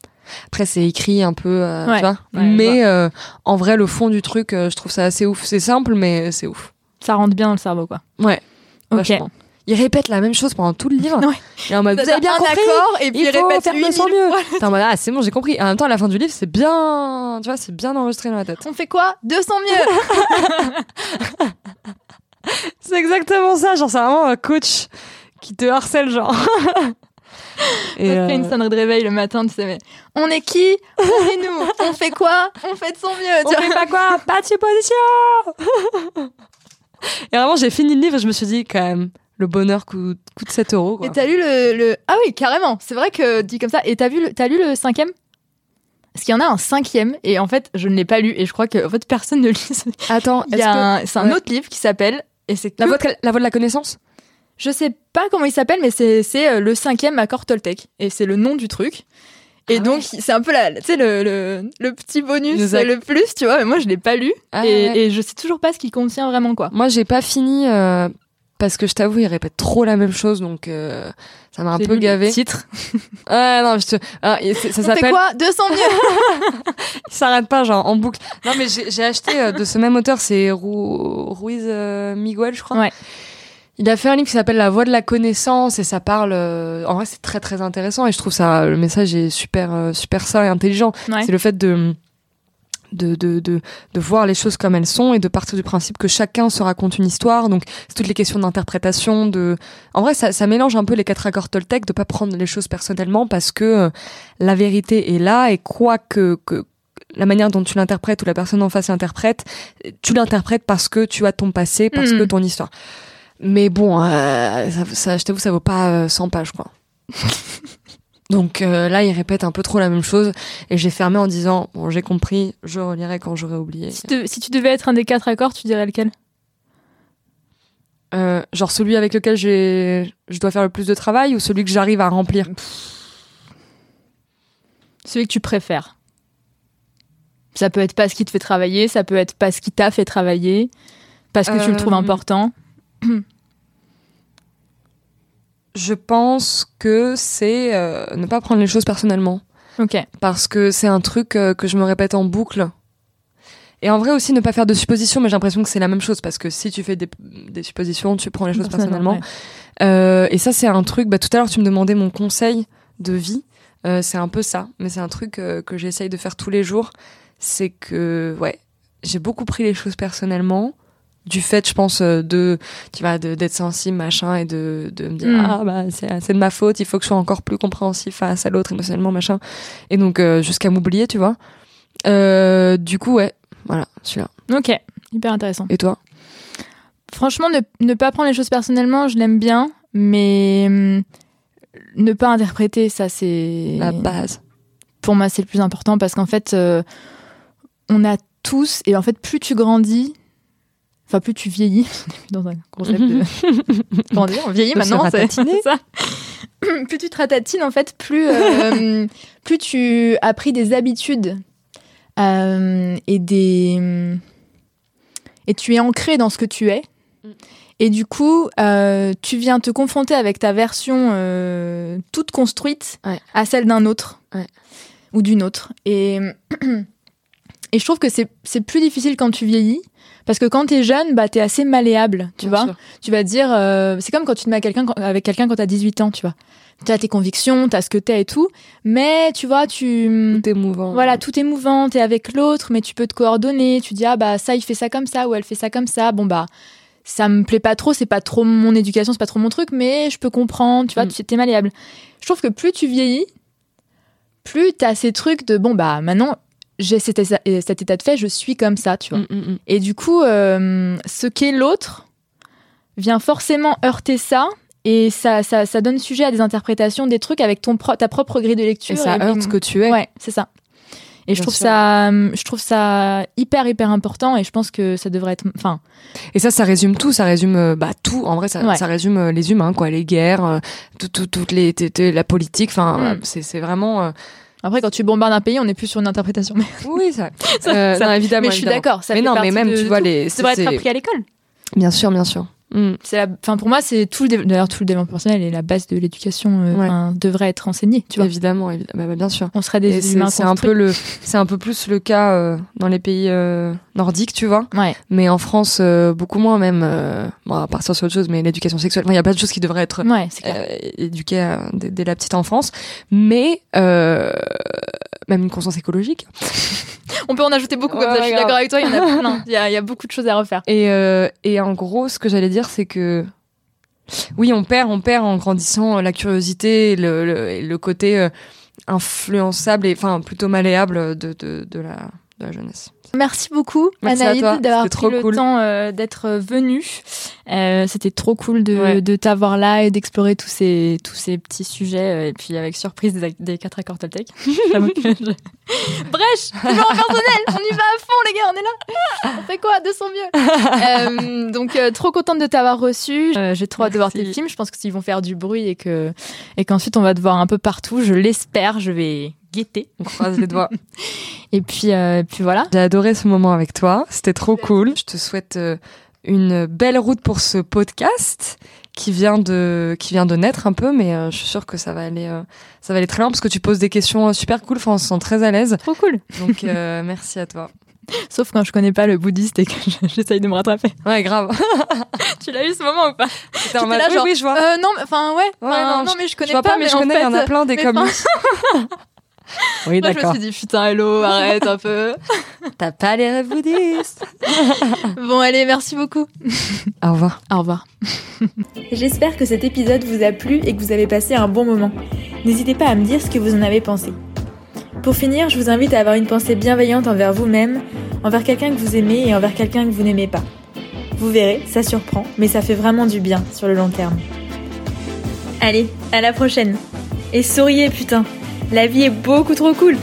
Après, c'est écrit un peu, euh, Ouais, tu vois. ouais, mais euh, en vrai, le fond du truc, euh, je trouve ça assez ouf. C'est simple, mais c'est ouf. Ça rentre bien dans le cerveau, quoi. Ouais, Ok. vachement. Il répète la même chose pendant tout le livre. Ouais. Et en mode, vous avez bien un compris accord et puis il répète faire lui, de son mieux. Ah, c'est bon, j'ai compris. En même temps, à la fin du livre, c'est bien, tu vois, c'est bien enregistré dans la tête. On fait quoi? De son mieux C'est exactement ça, genre, c'est vraiment un coach qui te harcèle, genre. Et, On fait une euh, sonnerie de réveil le matin, tu sais, mais on est qui? On est nous On fait quoi? On fait de son mieux on tu vois. fait pas quoi? Pas de supposition Et vraiment, j'ai fini le livre et je me suis dit, quand même, le bonheur coûte, coûte 7 euros. Quoi. Et t'as lu le, le- Ah oui, carrément C'est vrai que dit comme ça. Et t'as vu le... t'as lu le cinquième? Parce qu'il y en a un cinquième, et en fait, je ne l'ai pas lu, et je crois que en fait, personne ne lit. Attends, Il y a que- un- C'est un ouais. autre livre qui s'appelle... Et c'est que- la, voie de, la voie de la connaissance? Je sais pas comment il s'appelle, mais c'est euh, le cinquième accord Toltec. Et c'est le nom du truc. Et Ah donc, c'est un peu la, le, le, le petit bonus, le plus, tu vois. Mais moi, je l'ai pas lu. Ah, et, ouais. et je sais toujours pas ce qu'il contient vraiment, quoi. Moi, j'ai pas fini euh, parce que je t'avoue, il répète trop la même chose, donc euh, ça m'a un peu lu le gavé. Titre. Ouais, non, je te... ah, ça s'appelle. quoi? 200 mieux Il s'arrête pas, genre en boucle. Non, mais j'ai acheté euh, de ce même auteur, c'est Ru- Ruiz Miguel, je crois. Ouais. Il a fait un livre qui s'appelle La Voix de la connaissance et ça parle. euh, en vrai, c'est très très intéressant et je trouve ça le message est super euh, super sain et intelligent. Ouais. C'est le fait de de, de, de, de voir les choses comme elles sont et de partir du principe que chacun se raconte une histoire. Donc, c'est toutes les questions d'interprétation. De... En vrai, ça, ça mélange un peu les quatre accords Toltec de pas prendre les choses personnellement parce que euh, la vérité est là et quoi que, que la manière dont tu l'interprètes ou la personne en face l'interprète, tu l'interprètes parce que tu as ton passé, parce Mhm. que ton histoire. Mais bon, euh, ça, ça, je t'avoue, ça vaut pas euh, 100 pages, quoi. Donc euh, là, il répète un peu trop la même chose et j'ai fermé en disant bon, j'ai compris, je relirai quand j'aurai oublié. si, te- si tu devais être un des quatre accords, tu dirais lequel? Euh, genre celui avec lequel j'ai, je dois faire le plus de travail ou celui que j'arrive à remplir? Celui que tu préfères. Ça peut être pas ce qui te fait travailler, ça peut être pas ce qui t'a fait travailler, parce que tu le trouves Euh, important. Je pense que c'est euh, ne pas prendre les choses personnellement Ok. parce que c'est un truc euh, que je me répète en boucle. Et en vrai aussi ne pas faire de suppositions, mais j'ai l'impression que c'est la même chose parce que si tu fais des, des suppositions, tu prends les choses personnellement. Euh, et ça, c'est un truc. Bah, tout à l'heure, tu me demandais mon conseil de vie. C'est un peu ça, mais c'est un truc que j'essaye de faire tous les jours. C'est que, ouais, j'ai beaucoup pris les choses personnellement. Du fait, je pense, euh, de, tu vois, de- d'être sensible, machin, et de, de me dire, Mm. ah, bah, c'est c'est de ma faute, il faut que je sois encore plus compréhensif face à l'autre émotionnellement, machin. Et donc, euh, jusqu'à m'oublier, tu vois. Euh, du coup, ouais, voilà, celui-là. Ok. Hyper intéressant. Et toi? Franchement, ne, ne pas prendre les choses personnellement, je l'aime bien, mais hum, ne pas interpréter, ça c'est La base. pour moi, c'est le plus important parce qu'en fait, euh, on a tous, et en fait, plus tu grandis, enfin, plus tu vieillis, on est dans un concept de. Comment dire On vieillit maintenant, c'est ça. plus tu te ratatines, en fait, plus, euh, plus tu as pris des habitudes euh, et des. Et tu es ancré dans ce que tu es. Mm. Et du coup, euh, tu viens te confronter avec ta version toute construite Ouais. à celle d'un autre Ouais. ou d'une autre. Et, et je trouve que c'est plus difficile quand tu vieillis. Parce que quand t'es jeune, bah, t'es assez malléable, tu Bien vois. sûr. Tu vas te dire, euh, c'est comme quand tu te mets à quelqu'un, avec quelqu'un quand t'as 18 ans, tu vois. T'as tes convictions, t'as ce que t'es et tout. Mais tu vois, tu... Tout est mouvant. Voilà, tout est mouvant, t'es avec l'autre, mais tu peux te coordonner. Tu dis, ah bah ça, il fait ça comme ça, ou elle fait ça comme ça. Bon bah, ça me plaît pas trop, c'est pas trop mon éducation, c'est pas trop mon truc, mais je peux comprendre, tu vois, Mm. tu t'es malléable. Je trouve que plus tu vieillis, plus t'as ces trucs de, bon bah maintenant, j'ai cet, état- cet état de fait, je suis comme ça, tu vois. Mm, mm, mm. Et du coup, euh, ce qu'est l'autre vient forcément heurter ça. Et ça, ça, ça donne sujet à des interprétations des trucs avec ton pro- ta propre grille de lecture. Et ça heurte ce que tu es. Ouais, c'est ça. Et je trouve sûr. ça, je trouve ça hyper hyper important. Et je pense que ça devrait être, enfin, Et ça, ça résume tout. Ça résume euh, bah tout. En vrai, ça, Ouais. ça résume euh, les humains, quoi, les guerres, euh, tout, tout- toutes les, la politique. Enfin, euh, c'est c'est vraiment. euh, après quand tu bombardes un pays, on n'est plus sur une interprétation. Oui, ça. Ça- euh, ça- non, évidemment. mais je suis d'accord. Mais fait non, mais même, de- tu vois, les. Ça devrait être appris à l'école. Bien sûr, bien sûr. Mm. C'est la, enfin pour moi c'est tout le, dé- d'ailleurs tout le développement personnel et la base de l'éducation euh, Ouais. enfin, devrait être enseigné. Tu vois, Évidemment, évidemment. Bah, bah, bien sûr. on serait des c'est humains c'est un peu le, c'est un peu plus le cas euh, dans les pays euh, nordiques, tu vois. Ouais. Mais en France, euh, beaucoup moins même. euh, bon, à partir sur autre chose, mais l'éducation sexuelle. Enfin, Il y a pas de choses qui devraient être Ouais, c'est euh, éduquée à- dès, dès la petite enfance, mais euh, même une conscience écologique. On peut en ajouter beaucoup comme ça. Je suis d'accord avec toi. Il y en a plein. Il y a, il y a beaucoup de choses à refaire. Et, euh, et en gros, ce que j'allais dire, c'est que oui, on perd, on perd en grandissant la curiosité, et le, le, côté euh, influençable et enfin plutôt malléable de, de, de la, de la jeunesse. Merci beaucoup, Merci Anaïd, d'avoir pris le cool. temps euh, d'être venue. Euh, C'était trop cool de, Ouais. de t'avoir là et d'explorer tous ces, tous ces petits sujets. euh, Et puis avec surprise des, des quatre accords Toltec. J'avoue que je- Brèche, développement personnel, on y va à fond les gars, on est là. On fait quoi de son mieux? Euh, Donc euh, trop contente de t'avoir reçu. Euh, J'ai trop hâte de voir tes films. Je pense qu'ils vont faire du bruit et que et qu'ensuite on va te voir un peu partout. Je l'espère. Je vais guetter. On croise les doigts. Et puis, euh, puis voilà. J'ai adoré ce moment avec toi. C'était trop cool. Je te souhaite euh, une belle route pour ce podcast qui vient de qui vient de naître un peu, mais euh, je suis sûre que ça va aller euh, ça va aller très loin parce que tu poses des questions super cool. Enfin, on se sent très à l'aise. Trop cool. Donc euh, merci à toi. Sauf quand je connais pas le bouddhiste et que je- j'essaye de me rattraper. Ouais, grave. Tu l'as eu ce moment ou pas? C'était en J'étais mode, là, oui, genre, oui, je vois. Non, mais- enfin ouais. Ouais, non, non, je- mais je connais je pas, pas, mais je connais, il y en a plein des comme. Oui, Moi, je me suis dit putain, hello, arrête un peu. T'as pas les rêves bouddhistes. Bon, allez, merci beaucoup. Au revoir. Au revoir. J'espère que cet épisode vous a plu et que vous avez passé un bon moment. N'hésitez pas à me dire ce que vous en avez pensé. Pour finir, je vous invite à avoir une pensée bienveillante envers vous-même, envers quelqu'un que vous aimez et envers quelqu'un que vous n'aimez pas. Vous verrez, ça surprend, mais ça fait vraiment du bien sur le long terme. Allez, à la prochaine. Et souriez putain, la vie est beaucoup trop cool.